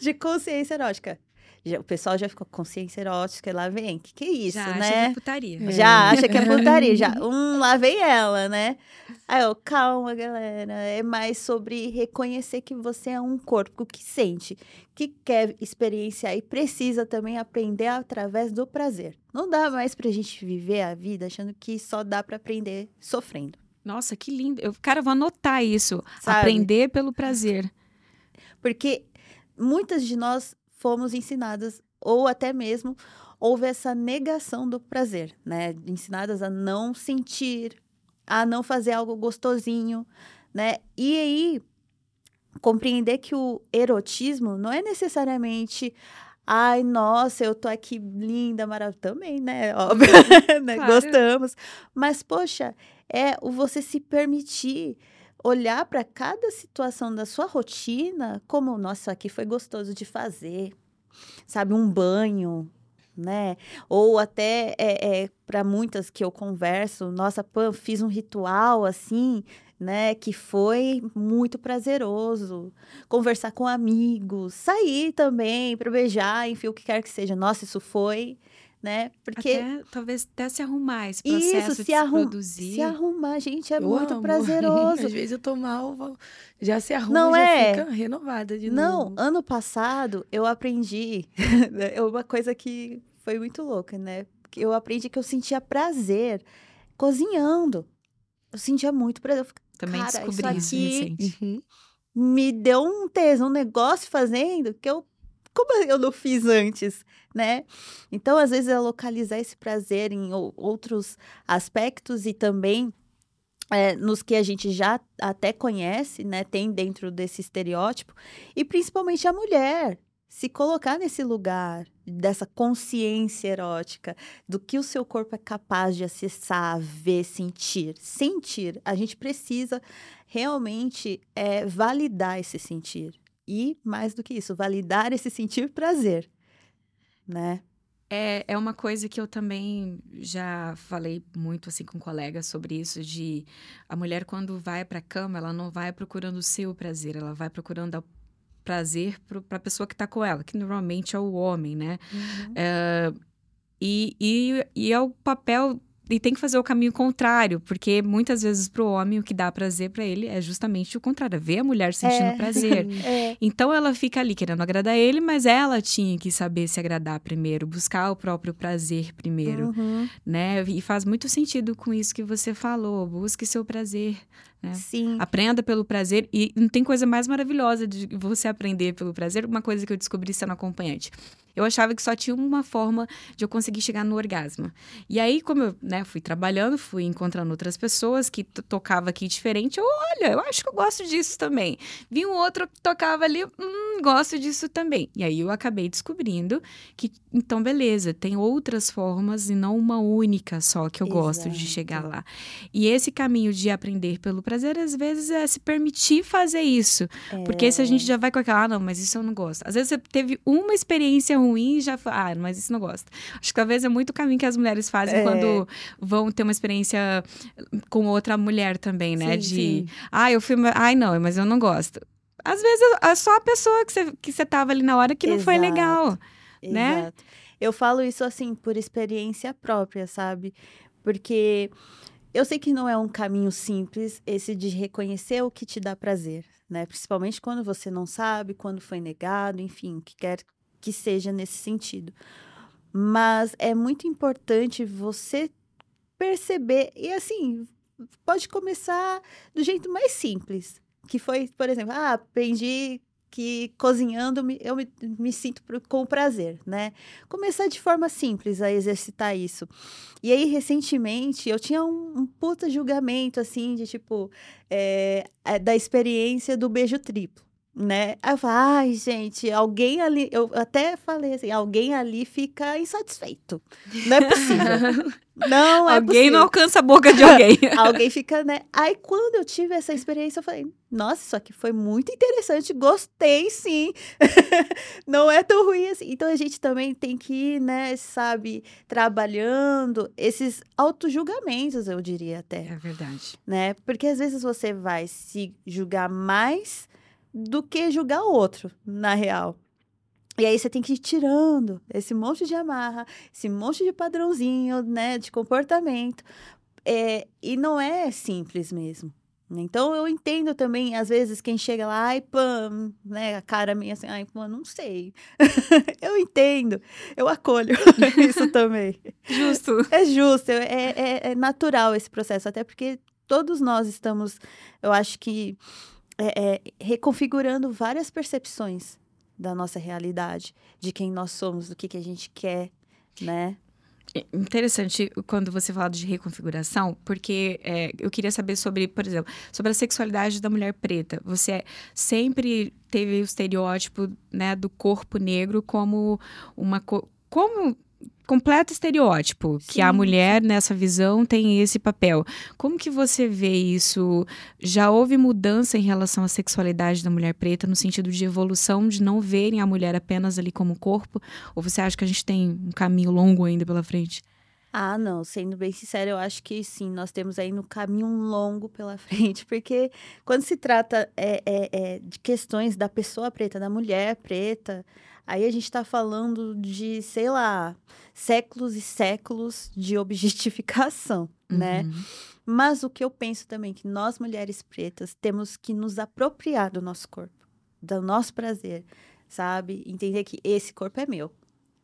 de consciência erótica. Já, o pessoal já ficou consciência erótica, lá vem. Que que é isso, já né? Acha que é putaria. Já acha que é putaria. Já, um, lá vem ela, né? Aí eu, calma, galera. É mais sobre reconhecer que você é um corpo que sente, que quer experienciar e precisa também aprender através do prazer. Não dá mais pra gente viver a vida achando que só dá para aprender sofrendo. Nossa, que lindo. Eu, cara, vou anotar isso. Sabe? Aprender pelo prazer. Porque muitas de nós fomos ensinadas, ou até mesmo houve essa negação do prazer, né? Ensinadas a não sentir, a não fazer algo gostosinho, né? E aí compreender que o erotismo não é necessariamente Ai, nossa, eu tô aqui linda, maravilhosa. Também, né? (laughs) Óbvio, né? Claro. Gostamos. Mas, poxa, é o você se permitir olhar para cada situação da sua rotina como, nossa, aqui foi gostoso de fazer, sabe, um banho, né? Ou até é, é para muitas que eu converso, nossa, pô, fiz um ritual assim, né? Que foi muito prazeroso. Conversar com amigos, sair também para beijar, enfim, o que quer que seja. Nossa, isso foi né? Porque até, talvez até se arrumar esse processo isso, se se produzir. Se arrumar, gente, é eu muito amo. (laughs) prazeroso. Às vezes eu tô mal, já se arruma, Não já é. fica renovada de Não, novo. ano passado eu aprendi (laughs) é uma coisa que foi muito louca, né? Eu aprendi que eu sentia prazer cozinhando. Eu sentia muito prazer. Eu Também descobri isso, isso recente. Uhum. Me deu um tesão, um negócio fazendo que eu como eu não fiz antes, né? Então, às vezes, é localizar esse prazer em outros aspectos e também é, nos que a gente já até conhece, né? Tem dentro desse estereótipo, e principalmente a mulher. Se colocar nesse lugar dessa consciência erótica, do que o seu corpo é capaz de acessar, ver, sentir. Sentir. A gente precisa realmente é, validar esse sentir e, mais do que isso, validar esse sentir prazer, né? É, é uma coisa que eu também já falei muito assim com colegas sobre isso de a mulher quando vai para a cama, ela não vai procurando o seu prazer, ela vai procurando prazer para a pessoa que está com ela, que normalmente é o homem, né? Uhum. É, e, e, e é o papel e tem que fazer o caminho contrário, porque muitas vezes para o homem o que dá prazer para ele é justamente o contrário, é ver a mulher sentindo É. prazer. (laughs) É, Então ela fica ali querendo agradar ele, mas ela tinha que saber se agradar primeiro, buscar o próprio prazer primeiro, uhum, né? E faz muito sentido com isso que você falou, busque seu prazer, né? Sim. Aprenda pelo prazer e não tem coisa mais maravilhosa de você aprender pelo prazer. Uma coisa que eu descobri sendo acompanhante. Eu achava que só tinha uma forma de eu conseguir chegar no orgasmo. E aí, como eu né, fui trabalhando, fui encontrando outras pessoas que tocava aqui diferente, eu, olha, eu acho que eu gosto disso também. Vi um outro que tocava ali, hum, gosto disso também. E aí eu acabei descobrindo que, então, beleza, tem outras formas e não uma única só que eu gosto de Exato. chegar lá. E esse caminho de aprender pelo prazer, às vezes, é se permitir fazer isso. Porque se a gente já vai com aquela, ah, não, mas isso eu não gosto. Às vezes você teve uma experiência ruim e já ah, mas isso não gosto. Acho que talvez é muito o caminho que as mulheres fazem É. quando vão ter uma experiência com outra mulher também, né? Sim, de, sim. ah, eu fui, ai, não, mas eu não gosto. Às vezes é só a pessoa que você, que você tava ali na hora que não foi Exato. legal. né? Exato. Eu falo isso assim por experiência própria, sabe? Porque eu sei que não é um caminho simples esse de reconhecer o que te dá prazer, né? Principalmente quando você não sabe, quando foi negado, enfim, o que quer que seja nesse sentido. Mas é muito importante você perceber e assim, pode começar do jeito mais simples, que foi, por exemplo, ah, aprendi que cozinhando eu me, me sinto com prazer, né? Começar de forma simples a exercitar isso. E aí, recentemente, eu tinha um, um puta julgamento, assim, de tipo, é, da experiência do beijo triplo. Né? Aí eu falei, ai, gente, alguém ali. Eu até falei assim: alguém ali fica insatisfeito. Não é possível. (laughs) não é Alguém possível não alcança a boca de alguém. (laughs) alguém fica, né? Aí quando eu tive essa experiência, eu falei, nossa, isso aqui foi muito interessante, gostei sim. (laughs) Não é tão ruim assim. Então a gente também tem que ir, né, sabe, trabalhando esses auto-julgamentos, eu diria até, É verdade. né? Porque às vezes você vai se julgar mais do que julgar o outro, na real. E aí você tem que ir tirando esse monte de amarra, esse monte de padrãozinho, né, de comportamento. É, e não é simples mesmo. Então eu entendo também, às vezes, quem chega lá, ai, pã, né, a cara minha assim, ai, pã, não sei. (laughs) eu entendo, eu acolho (laughs) isso também. Justo. É justo, é, é, é natural esse processo, até porque todos nós estamos, eu acho que, é, é, reconfigurando várias percepções da nossa realidade, de quem nós somos, do que, que a gente quer, né? É Interessante quando você fala de reconfiguração, porque é, eu queria saber sobre, por exemplo, sobre a sexualidade da mulher preta. Você sempre teve o estereótipo né, do corpo negro como uma co- como completo estereótipo que a Sim, mulher nessa visão tem esse papel. Como que você vê isso? Já houve mudança em relação à sexualidade da mulher preta no sentido de evolução de não verem a mulher apenas ali como corpo? Ou você acha que a gente tem um caminho longo ainda pela frente? Ah, não, sendo bem sincero, eu acho que sim, nós temos aí no caminho um longo pela (laughs) frente, porque quando se trata é, é, é, de questões da pessoa preta, da mulher preta, aí a gente está falando de, sei lá, séculos e séculos de (laughs) objetificação, né? Uhum. Mas o que eu penso também é que nós, mulheres pretas, temos que nos apropriar do nosso corpo, do nosso prazer, sabe? Entender que esse corpo é meu.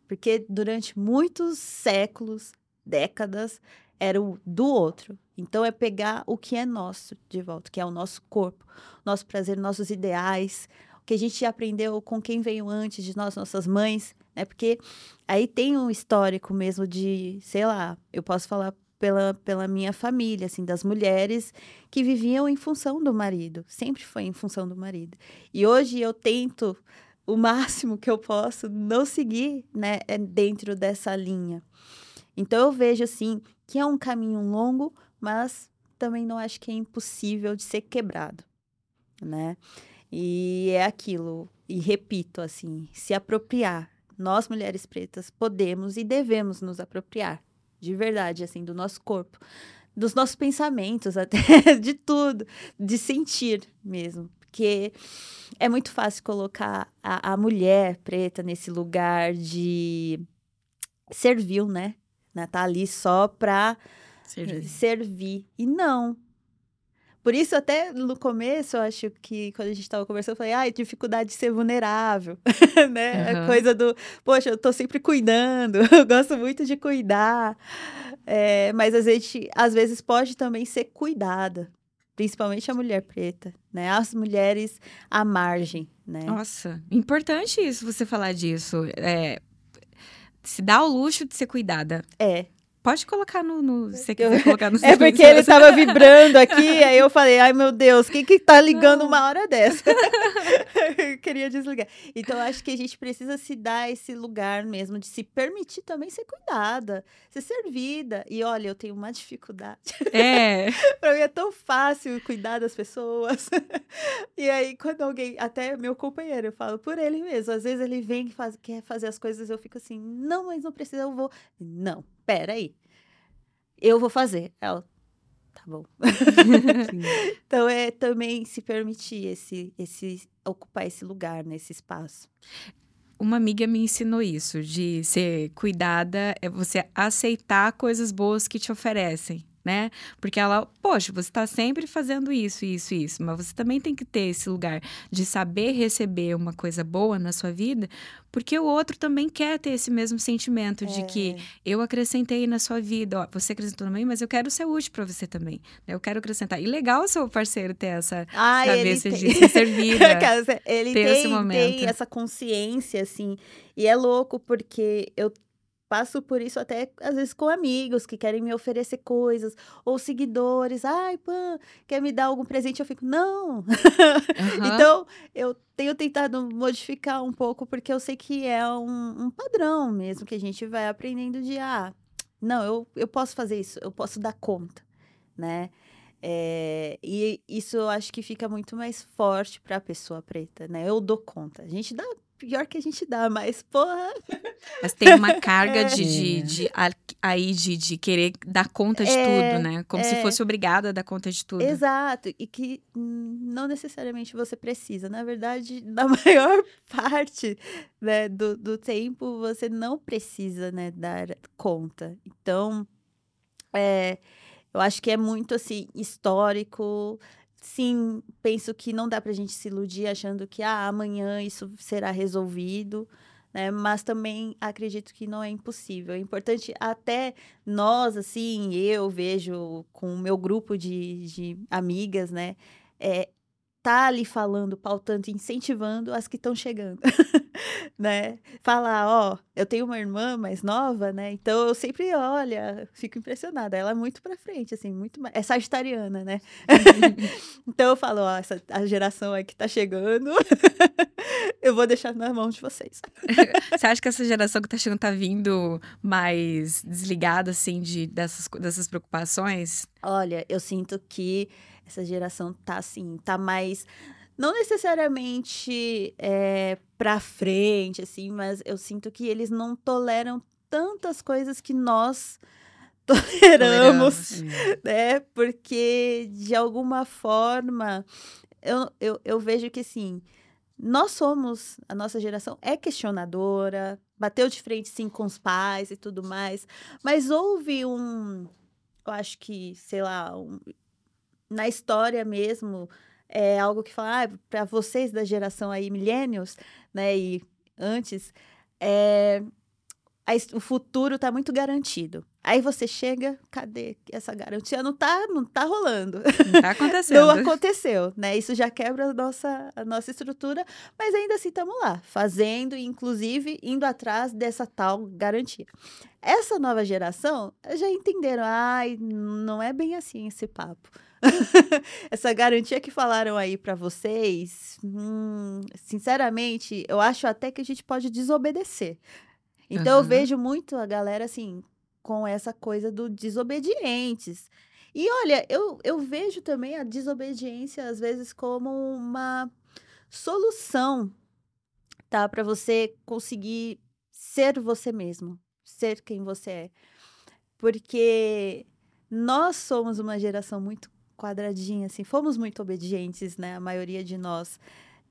Porque durante muitos séculos, décadas, era o do outro. Então é pegar o que é nosso de volta, que é o nosso corpo, nosso prazer, nossos ideais, o que a gente aprendeu com quem veio antes de nós, nossas mães, né? Porque aí tem um histórico mesmo de, sei lá, eu posso falar pela, pela minha família, assim, das mulheres que viviam em função do marido, sempre foi em função do marido. E hoje eu tento o máximo que eu posso não seguir, né, é dentro dessa linha. Então eu vejo assim que é um caminho longo, mas também não acho que é impossível de ser quebrado, né? E é aquilo, e repito assim, se apropriar. Nós mulheres pretas podemos e devemos nos apropriar, de verdade, assim, do nosso corpo, dos nossos pensamentos, (laughs) até de tudo, de sentir mesmo. porque é muito fácil colocar a, a mulher preta nesse lugar de servil, né? Né? Tá ali só pra Servir. servir. E não. Por isso, até no começo, eu acho que quando a gente estava conversando, eu falei, ai, dificuldade de ser vulnerável, (laughs) né? A Aham. coisa do, poxa, eu tô sempre cuidando, (laughs) eu gosto muito de cuidar. É, mas a gente, às vezes, pode também ser cuidada, principalmente a mulher preta, né? As mulheres à margem, né? Nossa, importante isso, você falar disso. É, se dá o luxo de ser cuidada. É. Pode colocar no. no se você quiser colocar no (laughs) É porque ele tava vibrando aqui, (laughs) aí eu falei, ai meu Deus, quem que tá ligando uma hora dessa? (laughs) eu queria desligar. Então, acho que a gente precisa se dar esse lugar mesmo, de se permitir também ser cuidada, ser servida. E olha, eu tenho uma dificuldade. É. pra mim é tão fácil cuidar das pessoas. e aí, quando alguém, até meu companheiro, eu falo por ele mesmo. Às vezes ele vem e faz, quer fazer as coisas, eu fico assim, não, mas não precisa, eu vou. Não, pera aí. Eu vou fazer. Ela, tá bom. (laughs) Então é também se permitir esse, esse ocupar esse lugar nesse espaço. Uma amiga me ensinou isso, de ser cuidada é você aceitar coisas boas que te oferecem, né? Porque ela, poxa, você tá sempre fazendo isso, isso, isso, mas você também tem que ter esse lugar de saber receber uma coisa boa na sua vida, porque o outro também quer ter esse mesmo sentimento de que eu acrescentei na sua vida, ó, você acrescentou também, mas eu quero ser útil para você também, né? Eu quero acrescentar. E legal o seu parceiro ter essa Ah, ele cabeça de (laughs) ser servida. (laughs) Ele ter tem, esse momento. tem essa consciência, assim. E é louco, porque eu passo por isso até, às vezes, com amigos que querem me oferecer coisas. Ou seguidores. Ai, pã, quer me dar algum presente? Eu fico, não. (laughs) Aham. Então, eu tenho tentado modificar um pouco, porque eu sei que é um, um padrão mesmo, que a gente vai aprendendo de, ah, não, eu, eu posso fazer isso, eu posso dar conta, né? É, e isso eu acho que fica muito mais forte para a pessoa preta, né? Eu dou conta. A gente dá pior que a gente dá, mas porra, Mas tem uma (laughs) carga de, É. de, de- a- aí de, de querer dar conta de É, tudo, né? Como se é. fosse obrigada a dar conta de tudo. Exato, e que não necessariamente você precisa. Na verdade, na (laughs) maior parte né, do, do tempo, você não precisa né, dar conta. Então, é, eu acho que é muito assim, histórico. Sim, penso que não dá pra gente se iludir achando que ah, amanhã isso será resolvido. Né? Mas também acredito que não é impossível. É importante até nós, assim, eu vejo com o meu grupo de, de amigas, né? É, tá ali falando, pautando, incentivando as que estão chegando, (laughs) né? Falar, ó, eu tenho uma irmã mais nova, né? Então eu sempre, olha, fico impressionada. Ela é muito pra frente, assim, muito mais... É sagitariana, né? (laughs) então eu falo, ó, essa, a geração aí que tá chegando, (laughs) eu vou deixar nas mãos de vocês. Você acha que essa geração que tá chegando tá vindo mais desligada, assim, de, dessas, dessas preocupações? Olha, eu sinto que essa geração tá assim, tá mais. Não necessariamente é, pra frente, assim, mas eu sinto que eles não toleram tantas coisas que nós (laughs) toleramos, né? Porque, de alguma forma, eu, eu, eu vejo que, assim, nós somos, a nossa geração é questionadora, bateu de frente, sim, com os pais e tudo mais, mas houve um, eu acho que, sei lá, um- na história mesmo, é algo que fala, ah, para vocês da geração aí, millennials, né, e antes, é, a o futuro tá muito garantido. Aí você chega, cadê essa garantia? Não tá, não tá rolando. Não tá (laughs) acontecendo. Não aconteceu, né? Isso já quebra a nossa, a nossa estrutura, mas ainda assim estamos lá, fazendo, inclusive indo atrás dessa tal garantia. Essa nova geração já entenderam, ai, não é bem assim esse papo. (laughs) Essa garantia que falaram aí para vocês, hum, sinceramente, eu acho até que a gente pode desobedecer. Então eu Aham. vejo muito a galera assim, com essa coisa do desobedientes. E olha, eu, eu vejo também a desobediência, às vezes, como uma solução, tá? Para você conseguir ser você mesmo, ser quem você é. Porque nós somos uma geração muito quadradinho, assim. Fomos muito obedientes, né? A maioria de nós.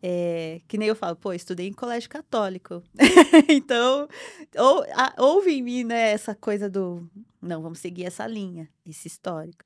É, que nem eu falo, pô, estudei em colégio católico. (laughs) então, ou, a, houve em mim, né, essa coisa do, não, vamos seguir essa linha, esse histórico.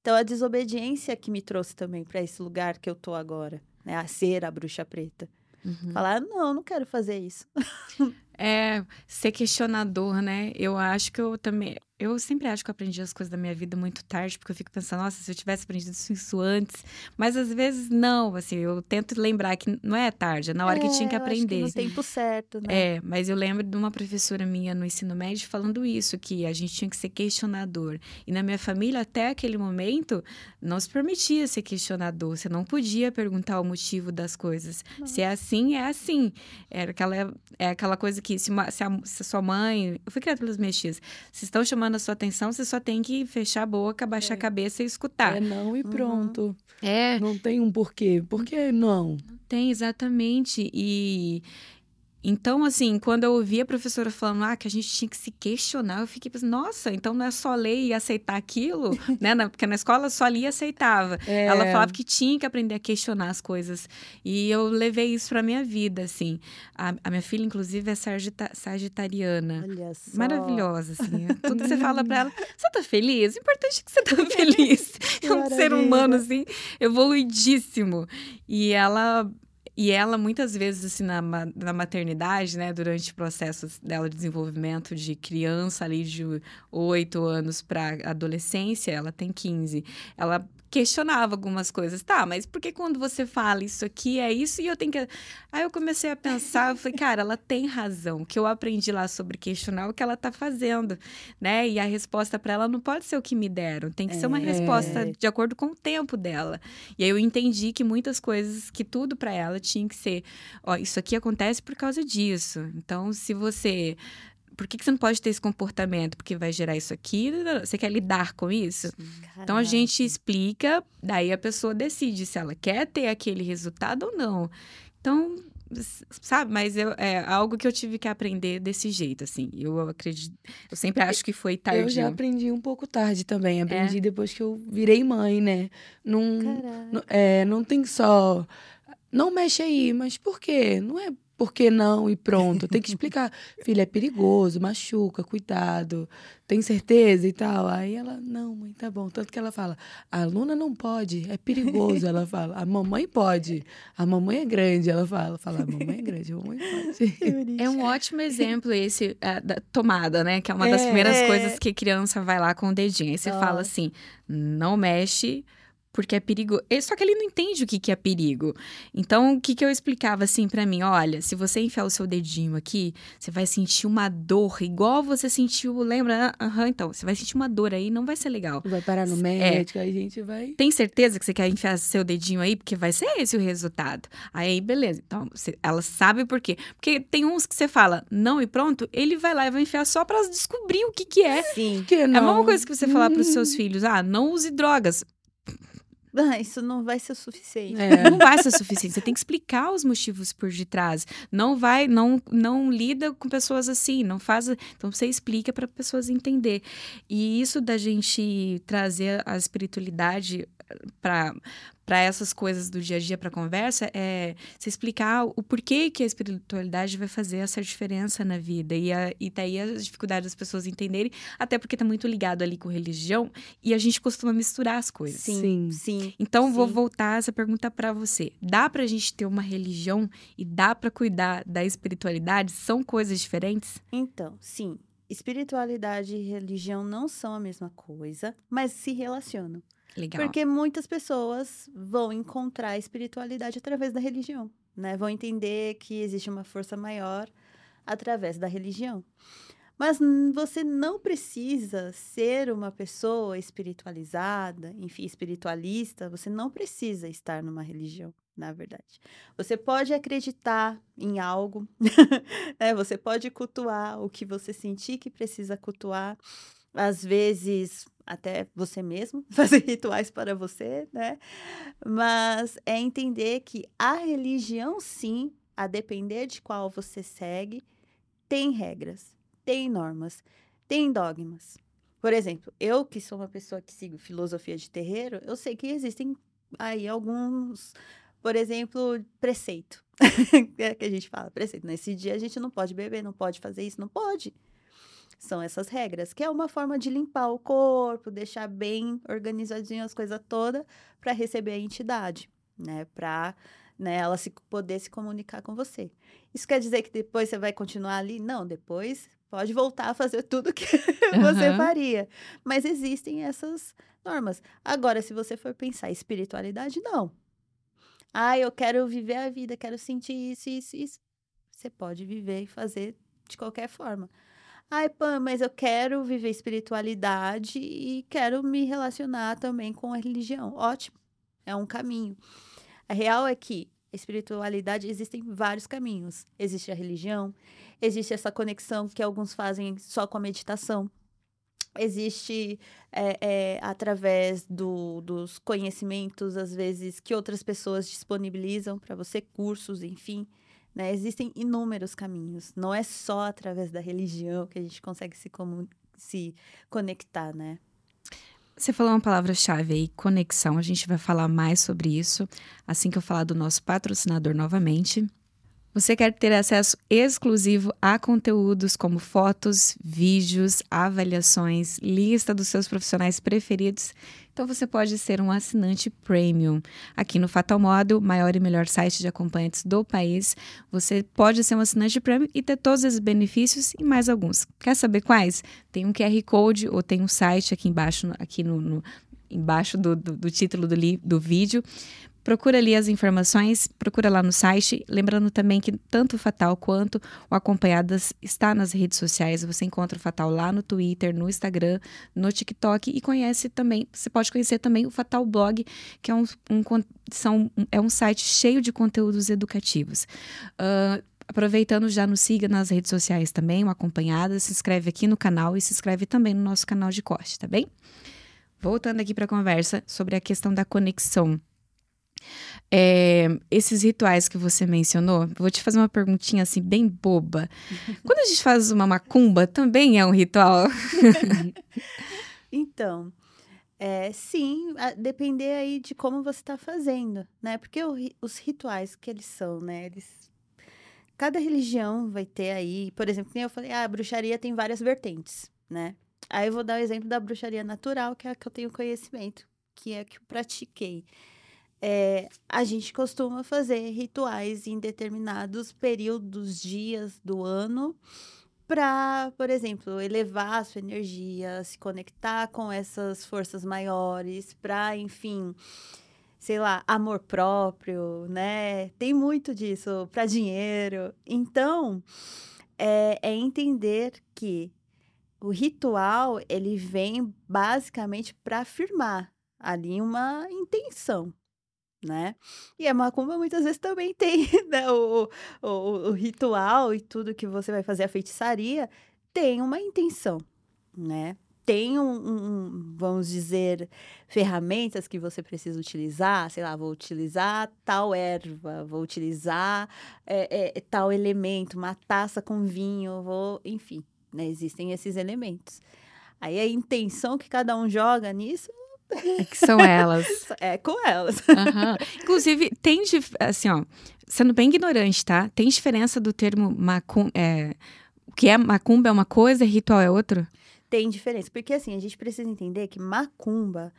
Então, a desobediência que me trouxe também para esse lugar que eu tô agora, né, a ser a bruxa preta. Uhum. Falar, não, não quero fazer isso. (laughs) é, ser questionador, né? Eu acho que eu também. Eu sempre acho que eu aprendi as coisas da minha vida muito tarde, porque eu fico pensando, nossa, se eu tivesse aprendido isso antes. Mas às vezes não, assim, eu tento lembrar que não é tarde, é na hora é, que tinha que aprender. Que no tempo certo, né? É, mas eu lembro de uma professora minha no ensino médio falando isso, que a gente tinha que ser questionador. E na minha família, até aquele momento, não se permitia ser questionador. Você não podia perguntar o motivo das coisas. Não. Se é assim, é assim. Era aquela, é aquela coisa que, se, uma, se, a, se a sua mãe. Eu fui criada pelas minhas tias. Se estão chamando chamando a sua atenção, você só tem que fechar a boca, baixar é. a cabeça e escutar. É não e pronto. Uhum. É. Não tem um porquê. Por que não? Não tem, exatamente. E então, assim, quando eu ouvi a professora falando ah, que a gente tinha que se questionar, eu fiquei pensando, nossa, então não é só ler e aceitar aquilo, (laughs) né? Porque na escola só lia e aceitava. É. Ela falava que tinha que aprender a questionar as coisas. E eu levei isso pra minha vida, assim. A, a minha filha, inclusive, é sargita, sagitariana. Olha só. Maravilhosa, assim. (laughs) Tudo que você fala pra ela, você tá feliz? O importante é que você tá (laughs) feliz. é um ser humano, assim, evoluidíssimo. E ela e ela, muitas vezes, assim, na, na maternidade, né, durante o processo dela de desenvolvimento de criança ali de 8 anos para adolescência, ela tem 15. Ela questionava algumas coisas. Tá, mas por que quando você fala isso aqui é isso e eu tenho que. Aí eu comecei a pensar, eu falei, cara, ela tem razão. O que eu aprendi lá sobre questionar é o que ela tá fazendo, né? E a resposta para ela não pode ser o que me deram, tem que é. ser uma resposta de acordo com o tempo dela. E aí eu entendi que muitas coisas, que tudo para ela tinha que ser, ó, isso aqui acontece por causa disso. Então, se você por que, que você não pode ter esse comportamento? Porque vai gerar isso aqui, você quer lidar com isso? Então a gente explica, daí a pessoa decide se ela quer ter aquele resultado ou não. Então, sabe, mas eu, é algo que eu tive que aprender desse jeito, assim. Eu acredito, eu sempre acho que foi tarde. Eu já aprendi um pouco tarde também. Aprendi é? depois que eu virei mãe, né? Não, não, é, não tem só. Não mexe aí, mas por quê? Não é por que não e pronto. Tem que explicar. (laughs) Filha, é perigoso, machuca, cuidado. Tem certeza e tal? Aí ela, não, mãe, tá bom. Tanto que ela fala, a aluna não pode, é perigoso. Ela fala, a mamãe pode, a mamãe é grande. Ela fala, fala, a mamãe é grande, a mamãe pode. (laughs) É um ótimo exemplo esse uh, da tomada, né? Que é uma das é, primeiras é. coisas que criança vai lá com o dedinho. Aí você oh. fala assim, não mexe porque é perigo. Só que ele não entende o que, que é perigo. Então, o que, que eu explicava assim para mim? Olha, se você enfiar o seu dedinho aqui, você vai sentir uma dor, igual você sentiu, lembra? Aham, uhum, então, você vai sentir uma dor aí, não vai ser legal. Vai parar no é. médico, é. aí a gente vai. Tem certeza que você quer enfiar seu dedinho aí? Porque vai ser esse o resultado. Aí, beleza. Então, você, ela sabe por quê. Porque tem uns que você fala, não e pronto, ele vai lá e vai enfiar só para descobrir o que, que é. Sim. Que não. É a mesma coisa que você falar para os seus filhos: ah, não use drogas. Ah, (laughs) isso não vai ser suficiente. É. Não vai ser suficiente. Você tem que explicar os motivos por detrás. Não vai, não, não lida com pessoas assim, não faz. Então você explica para pessoas entender. E isso da gente trazer a espiritualidade para para essas coisas do dia a dia para conversa é se explicar o porquê que a espiritualidade vai fazer essa diferença na vida. E, a, e daí as dificuldades das pessoas entenderem até porque está muito ligado ali com religião e a gente costuma misturar as coisas. Sim sim. então sim. vou voltar essa pergunta para você. Dá para a gente ter uma religião e dá para cuidar da espiritualidade? São coisas diferentes? Então sim. Espiritualidade e religião não são a mesma coisa mas se relacionam Legal. Porque muitas pessoas vão encontrar a espiritualidade através da religião, né? Vão entender que existe uma força maior através da religião. Mas você não precisa ser uma pessoa espiritualizada, enfim, espiritualista, você não precisa estar numa religião, na verdade. Você pode acreditar em algo, (laughs) né? Você pode cultuar o que você sentir que precisa cultuar. Às vezes, até você mesmo, (laughs) fazer rituais para você, né? Mas é entender que a religião, sim, a depender de qual você segue, tem regras, tem normas, tem dogmas. Por exemplo, eu que sou uma pessoa que sigo filosofia de terreiro, eu sei que existem aí alguns, por exemplo, preceito. (laughs) que a gente fala, preceito. Nesse dia a gente não pode beber, não pode fazer isso, não pode. São essas regras, que é uma forma de limpar o corpo, deixar bem organizadinho as coisas todas para receber a entidade, né? Para né, ela se, poder se comunicar com você. Isso quer dizer que depois você vai continuar ali? Não, depois pode voltar a fazer (laughs) tudo que uhum. você faria. Mas existem essas normas. Agora, se você for pensar espiritualidade, não. Ah, eu quero viver a vida, quero sentir isso, isso, isso. Você pode viver e fazer de qualquer forma. Ai, Pam, mas eu quero viver espiritualidade e quero me relacionar também com a religião. Ótimo, é um caminho. A real é que a espiritualidade existem vários caminhos. Existe a religião, existe essa conexão que alguns fazem só com a meditação. Existe é, é, através do, dos conhecimentos, às vezes, que outras pessoas disponibilizam para você, cursos, enfim. Né? Existem inúmeros caminhos. Não é só através da religião que a gente consegue se, se conectar, né? Você falou uma palavra-chave aí, conexão. A gente vai falar mais sobre isso assim que eu falar do nosso patrocinador novamente. Você quer ter acesso exclusivo a conteúdos como fotos, vídeos, avaliações, lista dos seus profissionais preferidos? Então você pode ser um assinante premium. Aqui no Fatal Modo, maior e melhor site de acompanhantes do país, você pode ser um assinante premium e ter todos esses benefícios e mais alguns. Quer saber quais? Tem um QR Code ou tem um site aqui embaixo, aqui no, no embaixo do, do, do título do, li, do vídeo. Procura ali as informações, procura lá no site. Lembrando também que tanto o Fatal quanto o Acompanhadas está nas redes sociais. Você encontra o Fatal lá no Twitter, no Instagram, no TikTok e conhece também. Você pode conhecer também o Fatal Blog, que é um, um são, é um site cheio de conteúdos educativos. Uh, Aproveitando, já nos siga nas redes sociais também, o Acompanhada, se inscreve aqui no canal e se inscreve também no nosso canal de corte, tá bem? Voltando aqui para a conversa sobre a questão da conexão é, esses rituais que você mencionou, vou te fazer uma perguntinha assim, bem boba. (laughs) Quando a gente faz uma macumba, também é um ritual? (laughs) então, é, sim, a depender aí de como você está fazendo, né? Porque o, os rituais que eles são, né? Eles, cada religião vai ter aí, por exemplo, eu falei, ah, a bruxaria tem várias vertentes, né? Aí eu vou dar o exemplo da bruxaria natural, que é a que eu tenho conhecimento, que é a que eu pratiquei é, a gente costuma fazer rituais em determinados períodos, dias do ano, para, por exemplo, elevar a sua energia, se conectar com essas forças maiores, para, enfim, sei lá, amor próprio, né? Tem muito disso para dinheiro. Então, é, é entender que o ritual ele vem basicamente para afirmar ali uma intenção, né? E a macumba muitas vezes também tem (laughs) né? o, o, o, ritual e tudo que você vai fazer, a feitiçaria, tem uma intenção, né? Tem um, um, vamos dizer, ferramentas que você precisa utilizar, sei lá, vou utilizar tal erva, vou utilizar é, é, tal elemento, uma taça com vinho, vou, enfim, né? existem esses elementos. Aí a intenção que cada um joga nisso é que são elas. (laughs) É com elas. Uhum. Inclusive, tem, assim, ó, sendo bem ignorante, tá? Tem diferença do termo macumba, é, o que é macumba é uma coisa, ritual é outro? Tem diferença, porque assim, a gente precisa entender que macumba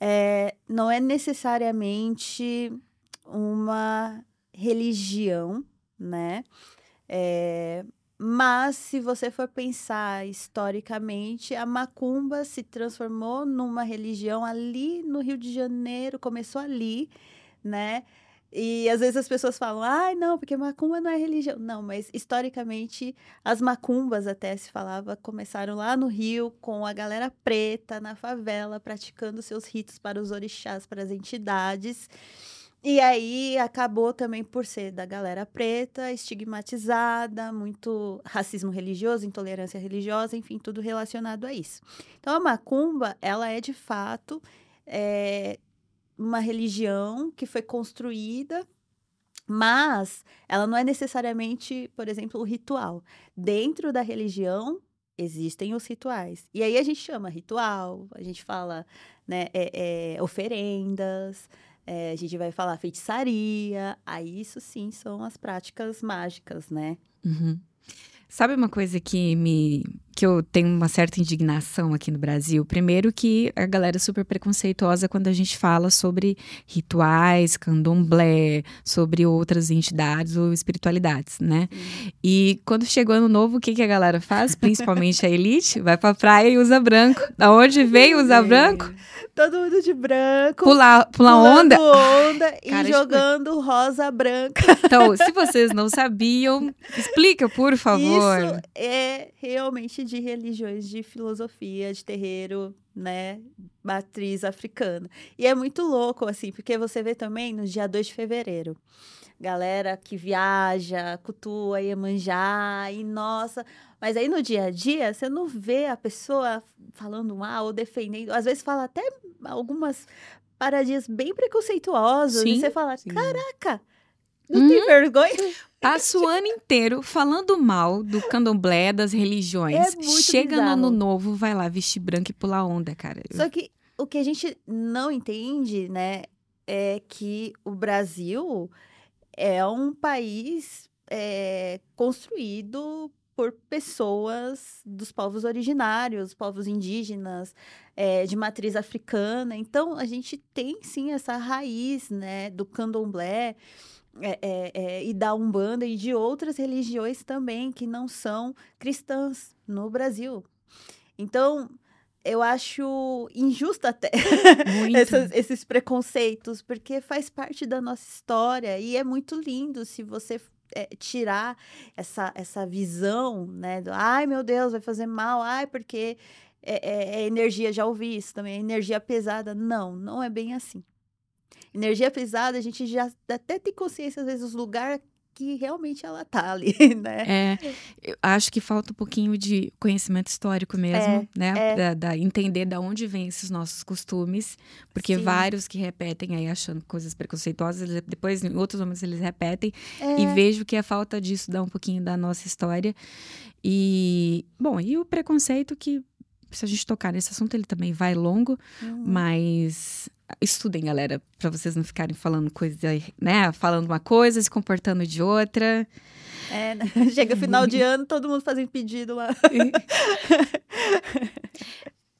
é, não é necessariamente uma religião, né? É, mas, se você for pensar historicamente, a macumba se transformou numa religião ali no Rio de Janeiro, começou ali, né? E às vezes as pessoas falam, ai, ah, não, porque macumba não é religião. Não, mas historicamente as macumbas até se falava começaram lá no Rio com a galera preta na favela praticando seus ritos para os orixás, para as entidades. E aí acabou também por ser da galera preta, estigmatizada, muito racismo religioso, intolerância religiosa, enfim, tudo relacionado a isso. Então a macumba, ela é de fato é, uma religião que foi construída mas ela não é necessariamente, por exemplo, o ritual. Dentro da religião, existem os rituais. E aí a gente chama ritual, a gente fala né, é, é, oferendas, é, a gente vai falar feitiçaria. Aí isso sim são as práticas mágicas, né? Uhum. Sabe uma coisa que me que eu tenho uma certa indignação aqui no Brasil? Primeiro que a galera é super preconceituosa quando a gente fala sobre rituais, candomblé, sobre outras entidades ou espiritualidades, né? Uhum. E quando chega o ano novo, o que, que a galera faz? Principalmente a elite, (laughs) vai pra praia e usa branco. Da onde vem usar branco? Todo mundo de branco. Pular, pular onda. onda e Cara, jogando rosa branca. Então, se vocês não sabiam, explica, por favor. Isso é realmente de religiões de filosofia, de terreiro, né, matriz africana. E é muito louco, assim, porque você vê também no dia 2 de fevereiro. Galera que viaja, cultua, Iemanjá, e nossa. Mas aí no dia a dia, você não vê a pessoa falando mal ou defendendo. Às vezes fala até algumas paradinhas bem preconceituosas. Sim, e você fala, sim. caraca, não uhum. tem vergonha? Passa o ano inteiro falando mal do candomblé, das religiões. É Chega bizarro. no ano novo, vai lá vestir branco e pular onda, cara. Só que o que a gente não entende, né, é que o Brasil é um país é, construído por pessoas dos povos originários, povos indígenas, é, de matriz africana. Então, a gente tem sim essa raiz né, do candomblé é, é, é, e da Umbanda e de outras religiões também que não são cristãs no Brasil. Então, eu acho injusto até (laughs) esses, esses, preconceitos, porque faz parte da nossa história e é muito lindo se você é, tirar essa, essa visão, né? Do, ai, meu Deus, vai fazer mal, ai, porque é, é, é energia, já ouvi isso também, é energia pesada. Não, não é bem assim. Energia pesada, a gente já até tem consciência, às vezes, dos lugares que realmente ela tá ali, (laughs) né? É, eu acho que falta um pouquinho de conhecimento histórico mesmo, é, né? É. Da, da, entender da onde vêm esses nossos costumes, porque Sim. vários que repetem aí achando coisas preconceituosas, depois em outros momentos eles repetem é. e vejo que a falta disso dá um pouquinho da nossa história. E, bom, e o preconceito que se a gente tocar nesse assunto, ele também vai longo, uhum. mas estudem, galera, para vocês não ficarem falando coisa, né? Falando uma coisa, se comportando de outra. É, né? (laughs) chega final de (laughs) ano, todo mundo fazendo pedido lá. (laughs)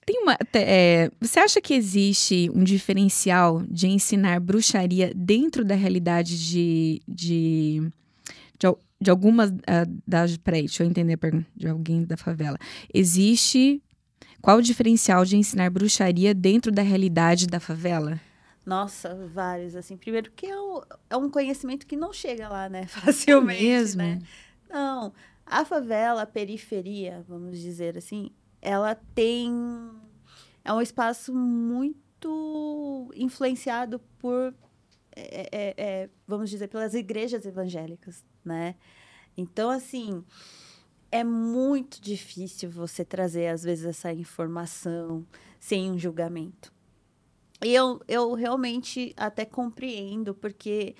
Tem uma. É, você acha que existe um diferencial de ensinar bruxaria dentro da realidade de. de, de, de algumas uh, das. Peraí, deixa eu entender a pergunta de alguém da favela. Existe qual o diferencial de ensinar bruxaria dentro da realidade da favela? Nossa, vários, assim. Primeiro que é, um, é um conhecimento que não chega lá, né? (laughs) Facilmente, é mesmo? né? Não, a favela, a periferia, vamos dizer assim, ela tem... É um espaço muito influenciado por, é, é, é vamos dizer, pelas igrejas evangélicas, né? Então, assim é muito difícil você trazer, às vezes, essa informação sem um julgamento. E eu, eu realmente até compreendo, porque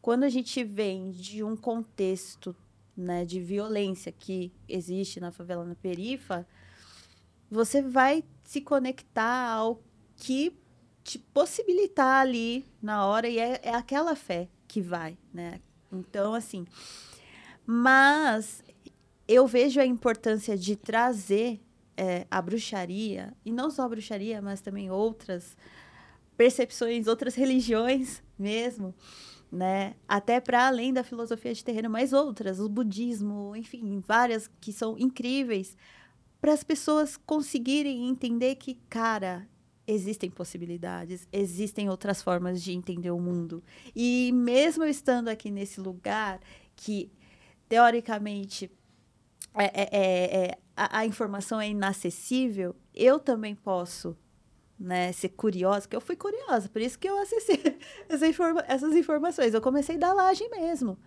quando a gente vem de um contexto né, de violência que existe na favela na perifa, você vai se conectar ao que te possibilitar ali na hora, e é, é aquela fé que vai, né? Então, assim. Mas eu vejo a importância de trazer é, a bruxaria, e não só a bruxaria, mas também outras percepções, outras religiões mesmo, né? Até para além da filosofia de terreno, mas outras, o budismo, enfim, várias que são incríveis, para as pessoas conseguirem entender que, cara, existem possibilidades, existem outras formas de entender o mundo. E mesmo estando aqui nesse lugar que teoricamente é, é, é, é, a, a, informação é inacessível, eu também posso né, ser curiosa, porque eu fui curiosa, por isso que eu acessei (laughs) essa informa essas informações. Eu comecei da laje mesmo.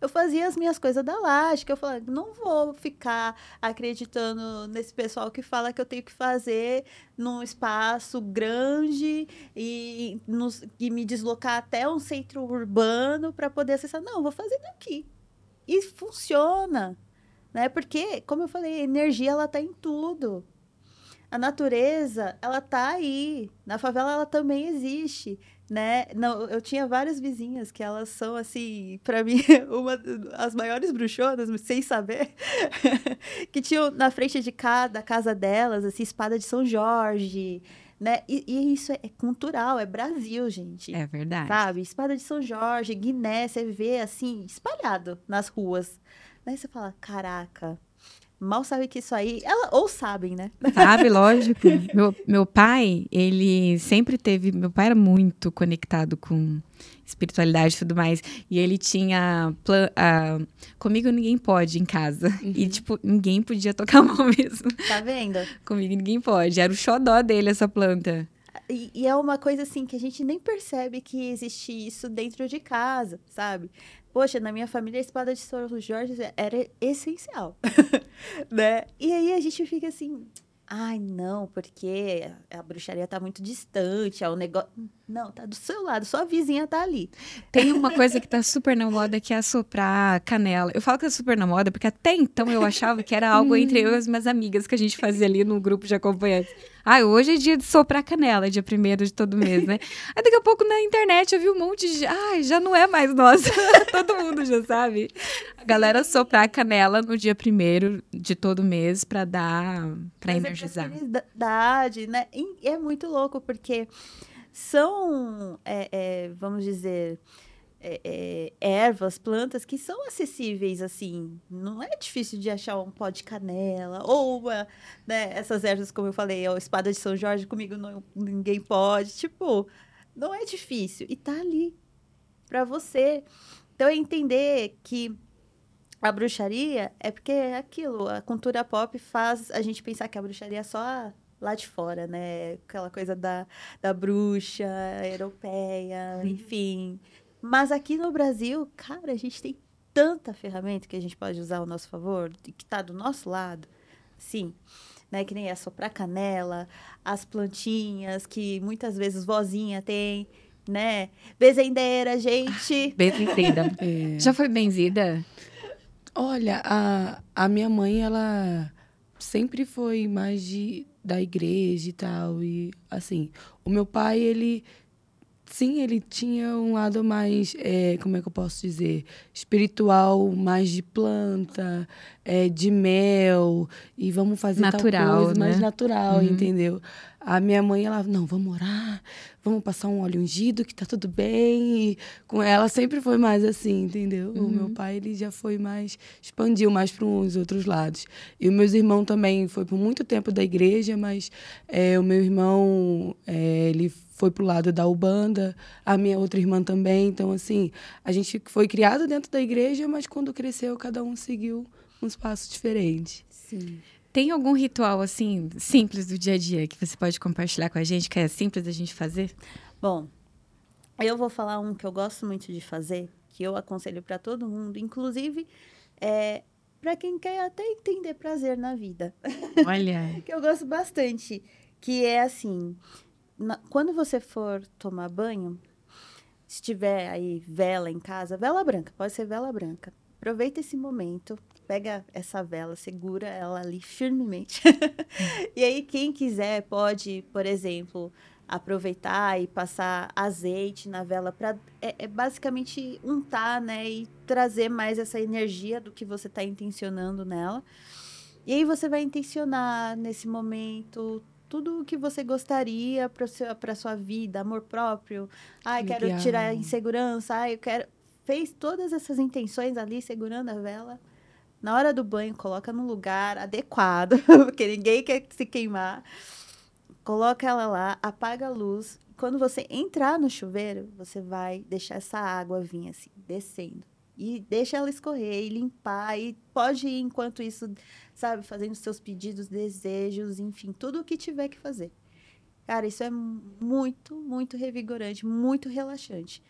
Eu fazia as minhas coisas da laje, que eu falava, não vou ficar acreditando nesse pessoal que fala que eu tenho que fazer num espaço grande e, nos, e me deslocar até um centro urbano para poder acessar. Não, vou fazer daqui. E funciona né? Porque, como eu falei, a energia ela tá em tudo. A natureza, ela tá aí. Na favela ela também existe, né? Não, eu tinha várias vizinhas que elas são assim, para mim, (laughs) uma as maiores bruxonas, sem saber, (laughs) que tinham na frente de cada casa delas assim espada de São Jorge, né? E, e, isso é, cultural, é Brasil, gente. É verdade. Sabe? Espada de São Jorge, Guiné, você vê assim, espalhado nas ruas. Daí você fala, caraca, mal sabe que isso aí. Ela, ou sabem, né? Sabe, (laughs) lógico. meu, meu pai, ele sempre teve. Meu pai era muito conectado com espiritualidade e tudo mais. E ele tinha. Plan, uh, comigo ninguém pode em casa. Uhum. E, tipo, ninguém podia tocar (laughs) mal mesmo. Tá vendo? comigo ninguém pode. Era o xodó dele, essa planta. E, e, é uma coisa assim que a gente nem percebe que existe isso dentro de casa, sabe? Poxa, na minha família a espada de São Jorge era essencial, (laughs) né? E aí a gente fica assim, ai não, porque a bruxaria tá muito distante, é o negócio... Não, tá do seu lado, sua vizinha tá ali. Tem uma coisa que tá super na moda que é assoprar canela. Eu falo que é super na moda porque até então eu achava que era algo entre eu e as minhas amigas que a gente fazia ali no grupo de acompanhantes. Ah, hoje é dia de soprar canela, dia primeiro de todo mês, né? Aí daqui a pouco na internet eu vi um monte de. Ai, já não é mais nossa. (laughs) todo mundo já sabe. A galera soprar canela no dia primeiro de todo mês para dar. para é energizar. É né? E é muito louco, porque são, é, é, vamos dizer, é, é, ervas, plantas que são acessíveis, assim. Não é difícil de achar um pó de canela, ou uma, né, essas ervas, como eu falei, a espada de São Jorge, comigo não, ninguém pode. Tipo, não é difícil. E tá ali para você. Então, é entender que a bruxaria é porque é aquilo, a cultura pop faz a gente pensar que a bruxaria é só lá de fora, né? Aquela coisa da, da bruxa europeia, enfim. Mas aqui no Brasil, cara, a gente tem tanta ferramenta que a gente pode usar ao nosso favor, que está do nosso lado. Sim. Né, que nem é soprar canela, as plantinhas que muitas vezes vozinha tem, né? Bezendeira, gente. (laughs) Benzedeira. É. Já foi benzida? Olha, a, a minha mãe, ela sempre foi mais de da igreja e tal. E, assim, o meu pai, ele. Sim, ele tinha um lado mais, é, como é que eu posso dizer? Espiritual, mais de planta, é, de mel, e vamos fazer natural, tal coisa, né? mais natural, uhum. entendeu? A minha mãe, ela, não, vamos orar, vamos passar um óleo ungido, que tá tudo bem. E com ela sempre foi mais assim, entendeu? Uhum. O meu uhum. pai, ele já foi mais, expandiu mais para uns outros lados. E os meus irmãos também foi por muito tempo da igreja, mas é, o meu irmão, é, ele foi pro lado da Ubanda, a minha outra irmã também. Então, assim, a gente foi criado dentro da igreja, mas quando cresceu, cada um seguiu um espaço diferente. Sim. Tem algum ritual, assim, simples do dia a dia que você pode compartilhar com a gente, que é simples da gente fazer? Bom, eu vou falar um que eu gosto muito de fazer, que eu aconselho para todo mundo, inclusive é, para quem quer até entender prazer na vida. Olha. (laughs) que eu gosto bastante, que é assim, na, quando você for tomar banho, se tiver aí vela em casa, vela branca, pode ser vela branca. Aproveita esse momento pega essa vela, segura ela ali firmemente. (laughs) e aí, quem quiser pode, por exemplo, aproveitar e passar azeite na vela para é, é, basicamente untar, né, e trazer mais essa energia do que você está intencionando nela. E aí você vai intencionar nesse momento tudo o que você gostaria para sua vida, amor próprio. Ai, Legal. quero tirar a insegurança. Ai, eu quero fez todas essas intenções ali segurando a vela na hora do banho, coloca no lugar adequado, (laughs) porque ninguém quer se queimar. Coloca ela lá, apaga a luz. Quando você entrar no chuveiro, você vai deixar essa água vir assim, descendo. E deixa ela escorrer e limpar. E pode ir enquanto isso, sabe, fazendo seus pedidos, desejos, enfim, tudo o que tiver que fazer. Cara, isso é muito, muito revigorante, muito relaxante.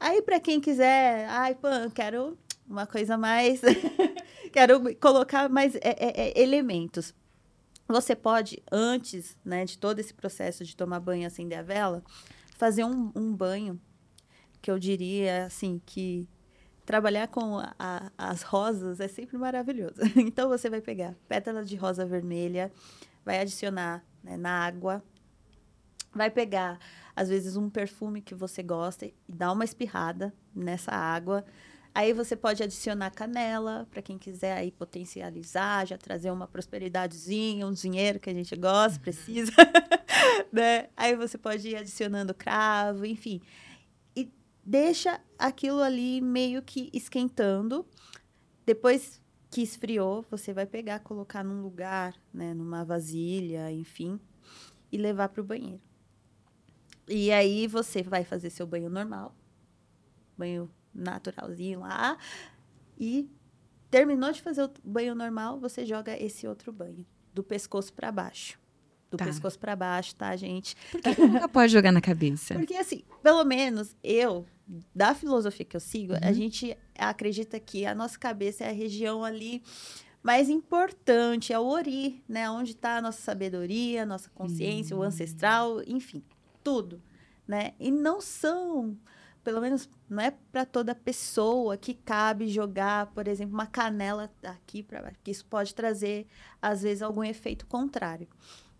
Aí, para quem quiser, ai, pô, quero uma coisa mais. (laughs) quero colocar mais é, é, é, elementos. Você pode, antes né, de todo esse processo de tomar banho e acender a vela, fazer um, um banho que eu diria assim que trabalhar com a, a, as rosas é sempre maravilhoso. (laughs) Então você vai pegar pétala de rosa vermelha, vai adicionar né, na água, vai pegar às vezes um perfume que você gosta e dar uma espirrada nessa água. Aí você pode adicionar canela, para quem quiser aí potencializar, já trazer uma prosperidadezinha, um dinheiro que a gente gosta, uhum. precisa. (laughs) né? Aí você pode ir adicionando cravo, enfim. E deixa aquilo ali meio que esquentando. Depois que esfriou, você vai pegar, colocar num lugar, né, numa vasilha, enfim, e levar para o banheiro. E aí você vai fazer seu banho normal, banho naturalzinho lá, e terminou de fazer o banho normal, você joga esse outro banho, do pescoço para baixo. Do tá. pescoço para baixo, tá, gente? Por que nunca pode jogar na cabeça? Porque, assim, pelo menos eu, da filosofia que eu sigo, uhum. a gente acredita que a nossa cabeça é a região ali mais importante, é o ori, né? Onde está a nossa sabedoria, a nossa consciência, uhum. o ancestral, enfim tudo, né? E não são, pelo menos não é para toda pessoa que cabe jogar, por exemplo, uma canela aqui para baixo, que isso pode trazer às vezes algum efeito contrário.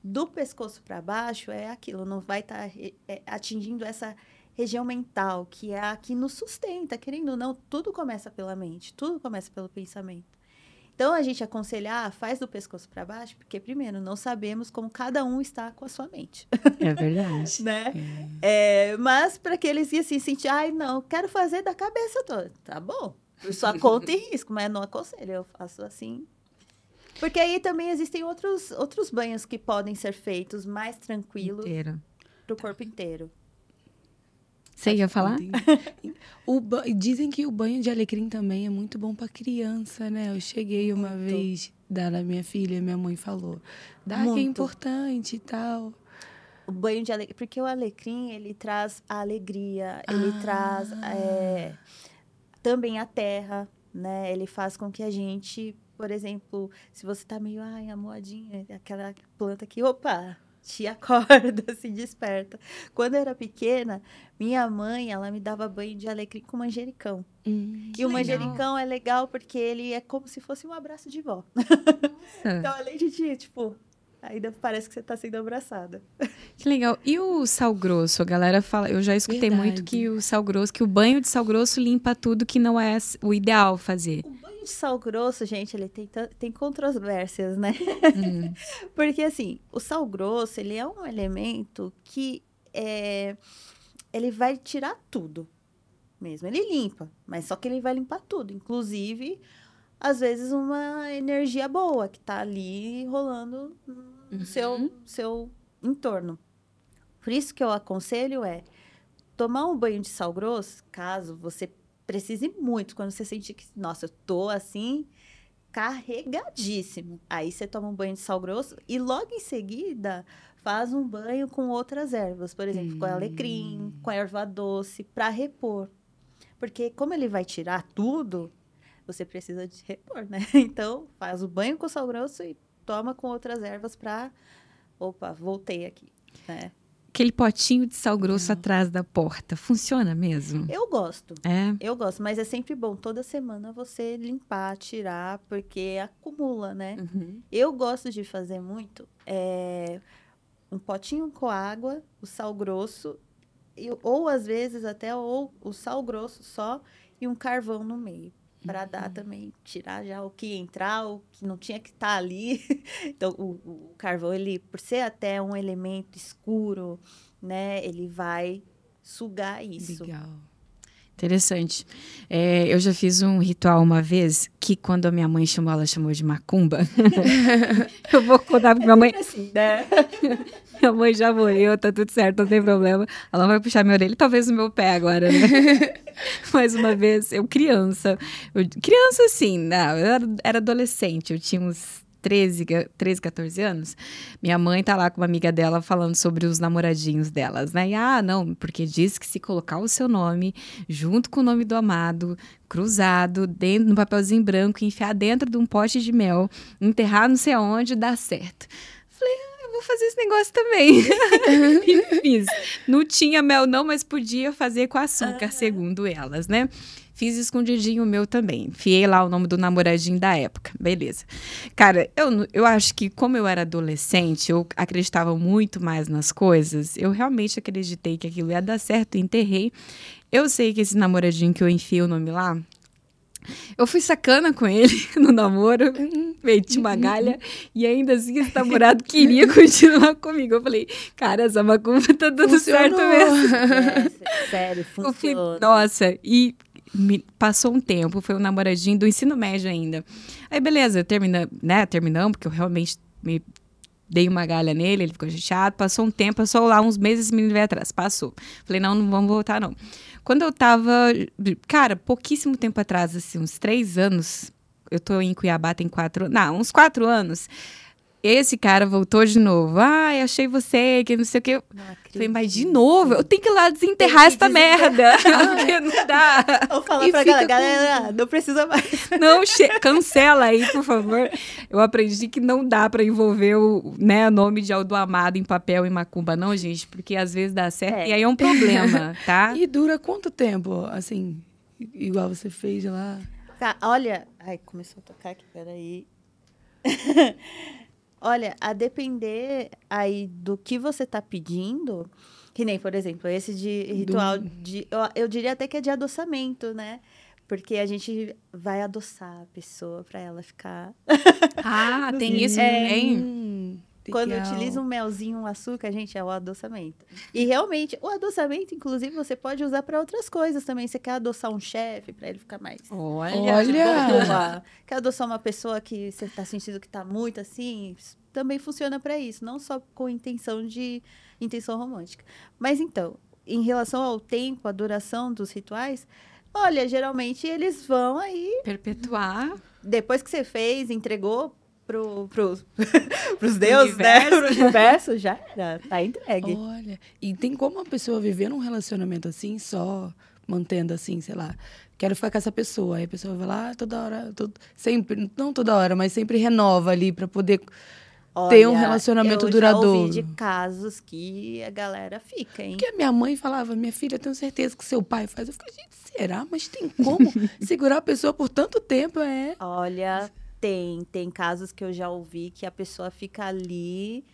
Do pescoço para baixo é aquilo, não vai estar tá, é, atingindo essa região mental, que é a que nos sustenta, querendo ou não, tudo começa pela mente, tudo começa pelo pensamento. Então, a gente aconselhar, ah, faz do pescoço para baixo, porque, primeiro, não sabemos como cada um está com a sua mente. É verdade. (laughs) né? É. É, mas, para que eles iam assim, sentir, ai, não, quero fazer da cabeça toda. Tá bom, sua conta e risco, mas não aconselho, eu faço assim. Porque aí também existem outros, outros banhos que podem ser feitos mais tranquilos para o corpo inteiro. Você ia falar? (laughs) o Dizem que o banho de alecrim também é muito bom para criança, né? Eu cheguei uma muito. vez, dar na minha filha, minha mãe falou, dá que é importante e tal. O banho de alecrim, porque o alecrim, ele traz a alegria, ele ah. traz é, também a terra, né? Ele faz com que a gente, por exemplo, se você tá meio, ai, a moadinha, aquela planta aqui, opa, te (laughs) acorda, se desperta. Quando eu era pequena, minha mãe, ela me dava banho de alecrim com manjericão. Hum, e o manjericão é legal porque ele é como se fosse um abraço de vó. (laughs) então, além de, tipo, ainda parece que você está sendo abraçada. Que legal. E o sal grosso? A galera fala, eu já escutei Verdade. muito que o sal grosso, que o banho de sal grosso limpa tudo que não é o ideal fazer. O de sal grosso, gente, ele tem, tem controvérsias, né? Hum. (laughs) Porque assim, o sal grosso, ele é um elemento que é, ele vai tirar tudo mesmo. Ele limpa, mas só que ele vai limpar tudo, inclusive às vezes uma energia boa que está ali rolando no uhum. seu, seu entorno. Por isso que eu aconselho é tomar um banho de sal grosso, caso você precise muito, quando você sentir que, nossa, eu tô assim, carregadíssimo. Aí você toma um banho de sal grosso e logo em seguida faz um banho com outras ervas, por exemplo, hum. com alecrim, com erva doce, para repor. Porque como ele vai tirar tudo, você precisa de repor, né? (laughs) Então, faz o banho com sal grosso e toma com outras ervas para opa, voltei aqui, né? Aquele potinho de sal grosso uhum. atrás da porta, funciona mesmo? Eu gosto. É? Eu gosto, mas é sempre bom toda semana você limpar, tirar, porque acumula, né? Uhum. Eu gosto de fazer muito é, um potinho com água, o sal grosso, e, ou às vezes até ou o sal grosso só e um carvão no meio para dar uhum. também, tirar já o que entrar, o que não tinha que estar tá ali. (laughs) então, o, o, carvão, ele, por ser até um elemento escuro, né, ele vai sugar isso. Legal. Interessante. É, eu já fiz um ritual uma vez que quando a minha mãe chamou, ela chamou de macumba. (laughs) (laughs) eu vou contar pra minha mãe. É assim, né? Minha mãe já morreu, tá tudo certo, não tem problema. Ela vai puxar minha orelha, talvez o meu pé agora, né? (laughs) Mais uma vez, eu criança. Eu, criança, assim, não, eu era, era adolescente, eu tinha uns 13, 13, 14 anos, minha mãe tá lá com uma amiga dela falando sobre os namoradinhos delas, né? E, ah, não, porque diz que se colocar o seu nome junto com o nome do amado, cruzado, dentro no papelzinho branco, enfiar dentro de um pote de mel, enterrar não sei aonde, dá certo. Falei, ah, vou fazer esse negócio também. (laughs) e fiz. Não tinha mel, não, mas podia fazer com açúcar, segundo elas, né? Fiz escondidinho meu também. Fiei lá o nome do namoradinho da época. Beleza. Cara, eu, eu acho que como eu era adolescente, eu acreditava muito mais nas coisas. Eu realmente acreditei que aquilo ia dar certo, enterrei. Eu sei que esse namoradinho que eu enfiei o nome lá, eu fui sacana com ele (laughs) no namoro, meti uma galha, e ainda assim esse namorado queria (laughs) continuar comigo. Eu falei, cara, essa macumba tá dando Funcionou. certo mesmo. (laughs) É, sério, funciona. nossa, e me- passou um tempo, foi um namoradinho do ensino médio ainda. Aí, beleza, termina, né, terminamos, porque eu realmente me dei uma galha nele, ele ficou chateado, passou um tempo, passou lá uns meses, esse menino veio atrás, passou. Falei, não, não vamos voltar, não. Quando eu tava, cara, pouquíssimo tempo atrás, assim, uns três anos, eu tô em Cuiabá tem quatro, não, uns quatro anos, esse cara voltou de novo. Ai, achei você, que não sei o que. Não Falei, mas de novo, eu tenho que ir lá desenterrar essa merda. (laughs) (laughs) Porque não dá. Vou falar pra galera, com- galera, não precisa mais. (laughs) Não, che- cancela aí, por favor. Eu aprendi que não dá pra envolver o né, o nome de Aldo Amado em papel e macumba, não, gente, porque às vezes dá certo É. e aí é um problema, tá? E dura quanto tempo, assim, igual você fez lá? Tá, olha. Ai, começou a tocar aqui, peraí. Olha, a depender aí do que você tá pedindo, que nem, por exemplo, esse de ritual de. Eu, eu diria até que é de adoçamento, né? Porque a gente vai adoçar a pessoa pra ela ficar. Ah, (laughs) tem isso É. também? Hum, Quando utiliza um melzinho, um açúcar, gente, é o adoçamento. E realmente, o adoçamento, inclusive, você pode usar pra outras coisas também. Você quer adoçar um chefe pra ele ficar mais Olha. Olha! Quer adoçar uma pessoa que você está sentindo que está muito assim, também funciona para isso, não só com intenção de intenção romântica. Mas então, em relação ao tempo, a duração dos rituais, olha, geralmente eles vão aí, Perpetuar. depois que você fez, entregou pro, pros, (laughs) pros deuses, né? Pro universo, já era, tá entregue. Olha, e tem como uma pessoa viver num relacionamento assim, só mantendo assim, sei lá, quero ficar com essa pessoa. Aí a pessoa vai lá toda hora, todo- sempre, não toda hora, mas sempre renova ali pra poder. ter um Olha, relacionamento eu Já duradouro. ouvi de casos que a galera fica, hein? Porque a minha mãe falava, minha filha, eu tenho certeza que seu pai faz. Eu fico, gente, será? Mas tem como (laughs) segurar a pessoa por tanto tempo? É. Olha, tem, tem casos que eu já ouvi que a pessoa fica ali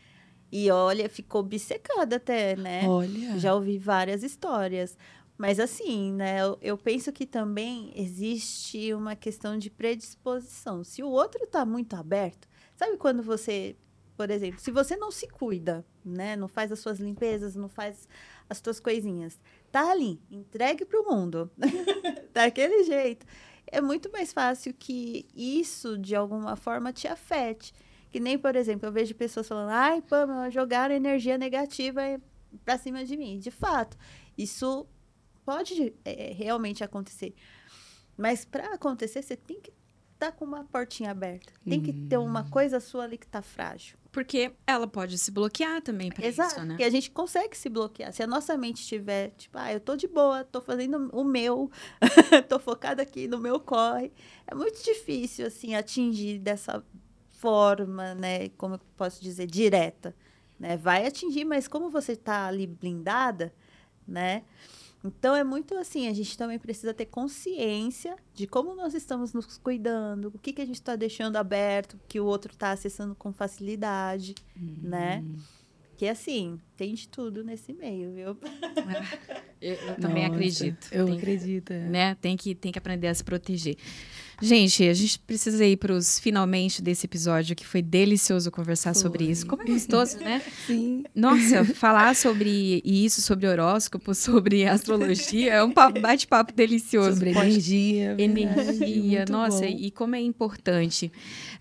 e olha, ficou obcecada até, né? Olha. Já ouvi várias histórias. Mas assim, né, eu, eu penso que também existe uma questão de predisposição. Se o outro tá muito aberto, sabe quando você, por exemplo, se você não se cuida, né, não faz as suas limpezas, não faz as suas coisinhas, tá ali, entregue pro mundo. (laughs) Daquele jeito. É muito mais fácil que isso, de alguma forma, te afete. Que nem, por exemplo, eu vejo pessoas falando, ai, Pamela, jogaram energia negativa pra cima de mim. De fato, isso pode é, realmente acontecer. Mas para acontecer, você tem que estar com uma portinha aberta. Tem que ter uma coisa sua ali que tá frágil. Porque ela pode se bloquear também pra Exato. isso, né? Porque a gente consegue se bloquear. Se a nossa mente estiver, tipo, ah, eu tô de boa, tô fazendo o meu, (laughs) tô focada aqui no meu corre. É muito difícil, assim, atingir dessa forma, né? Como eu posso dizer, direta. Né? Vai atingir, mas como você tá ali blindada, né? Então é muito assim, a gente também precisa ter consciência de como nós estamos nos cuidando, o que, que a gente está deixando aberto, que o outro está acessando com facilidade, né? Que assim, tem de tudo nesse meio, viu? (laughs) Eu, eu também Nossa, acredito. Eu Tem- acredito. é. né? Tem que, tem que aprender a se proteger. Gente, a gente precisa ir para os finalmente desse episódio, que foi delicioso conversar sobre Foi. isso. Como é gostoso, né? (laughs) Sim. Nossa, falar sobre isso, sobre horóscopo, sobre astrologia, é um papo- bate-papo delicioso. Sobre energia. Energia, nossa, bom. e como é importante.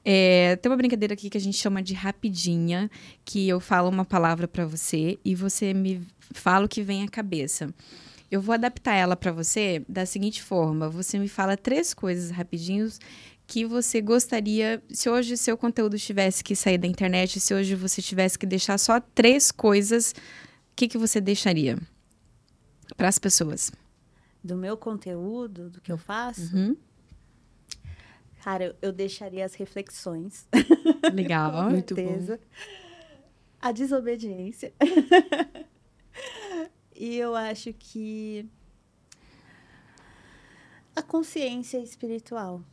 É, tem uma brincadeira aqui que a gente chama de rapidinha, que eu falo uma palavra para você e você me fala o que vem à cabeça. Eu vou adaptar ela para você da seguinte forma: você me fala três coisas rapidinhos que você gostaria, se hoje seu conteúdo tivesse que sair da internet, se hoje você tivesse que deixar só três coisas, o que, que você deixaria para as pessoas? Do meu conteúdo, do que eu faço, Uhum. cara, eu, deixaria as reflexões. (laughs) Legal. Muito bom. a desobediência. E eu acho que a consciência espiritual.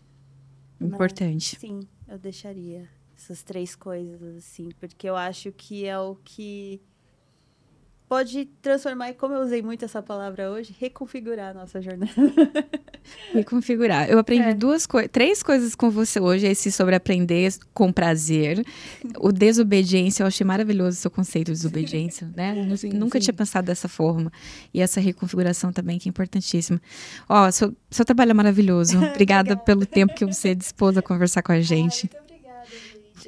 Importante. Mas, sim, eu deixaria essas três coisas, assim, porque eu acho que é o que pode transformar, e como eu usei muito essa palavra hoje, reconfigurar a nossa jornada. (laughs) Reconfigurar. Eu aprendi é. duas coisas, três coisas com você hoje, esse sobre aprender com prazer, o desobediência, eu achei maravilhoso o seu conceito de desobediência, né? Sim, (laughs) Nunca sim. tinha pensado dessa forma. E essa reconfiguração também, que é importantíssima. Ó, seu, seu trabalho é maravilhoso. (laughs) Obrigada pelo tempo que você dispôs a conversar com a gente.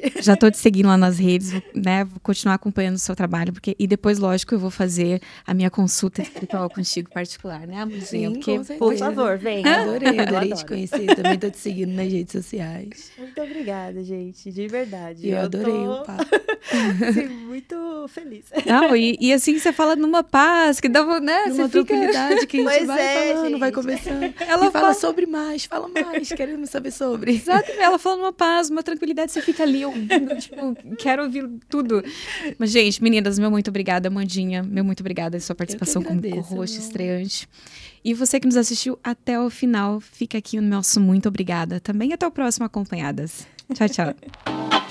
(laughs) Já estou te seguindo lá nas redes, né? Vou continuar acompanhando o seu trabalho, porque e depois, lógico, eu vou fazer a minha consulta espiritual contigo particular, né, amorzinha? Porque, por favor, vem. Adorei, adorei te conhecer. Também estou te seguindo nas redes sociais. Muito obrigada, gente, de verdade. Eu, eu adorei tô... o papo. (laughs) Sim, muito feliz. Não, e, e, assim você fala numa paz que dá, né? Numa você tranquilidade fica... que a gente pois vai é, falando, gente. vai conversando. (laughs) Ela fala, fala sobre mais, fala mais, queremos saber sobre. Exato, ela fala numa paz, uma tranquilidade, você fica ali ouvindo, tipo, quero ouvir tudo. Mas, gente, meninas, meu muito obrigada, Mandinha, meu muito obrigada pela sua participação como co-host estreante. E você que nos assistiu até o final, fica aqui o nosso muito obrigada. Também até o próximo Acompanhadas. Tchau, tchau. (laughs)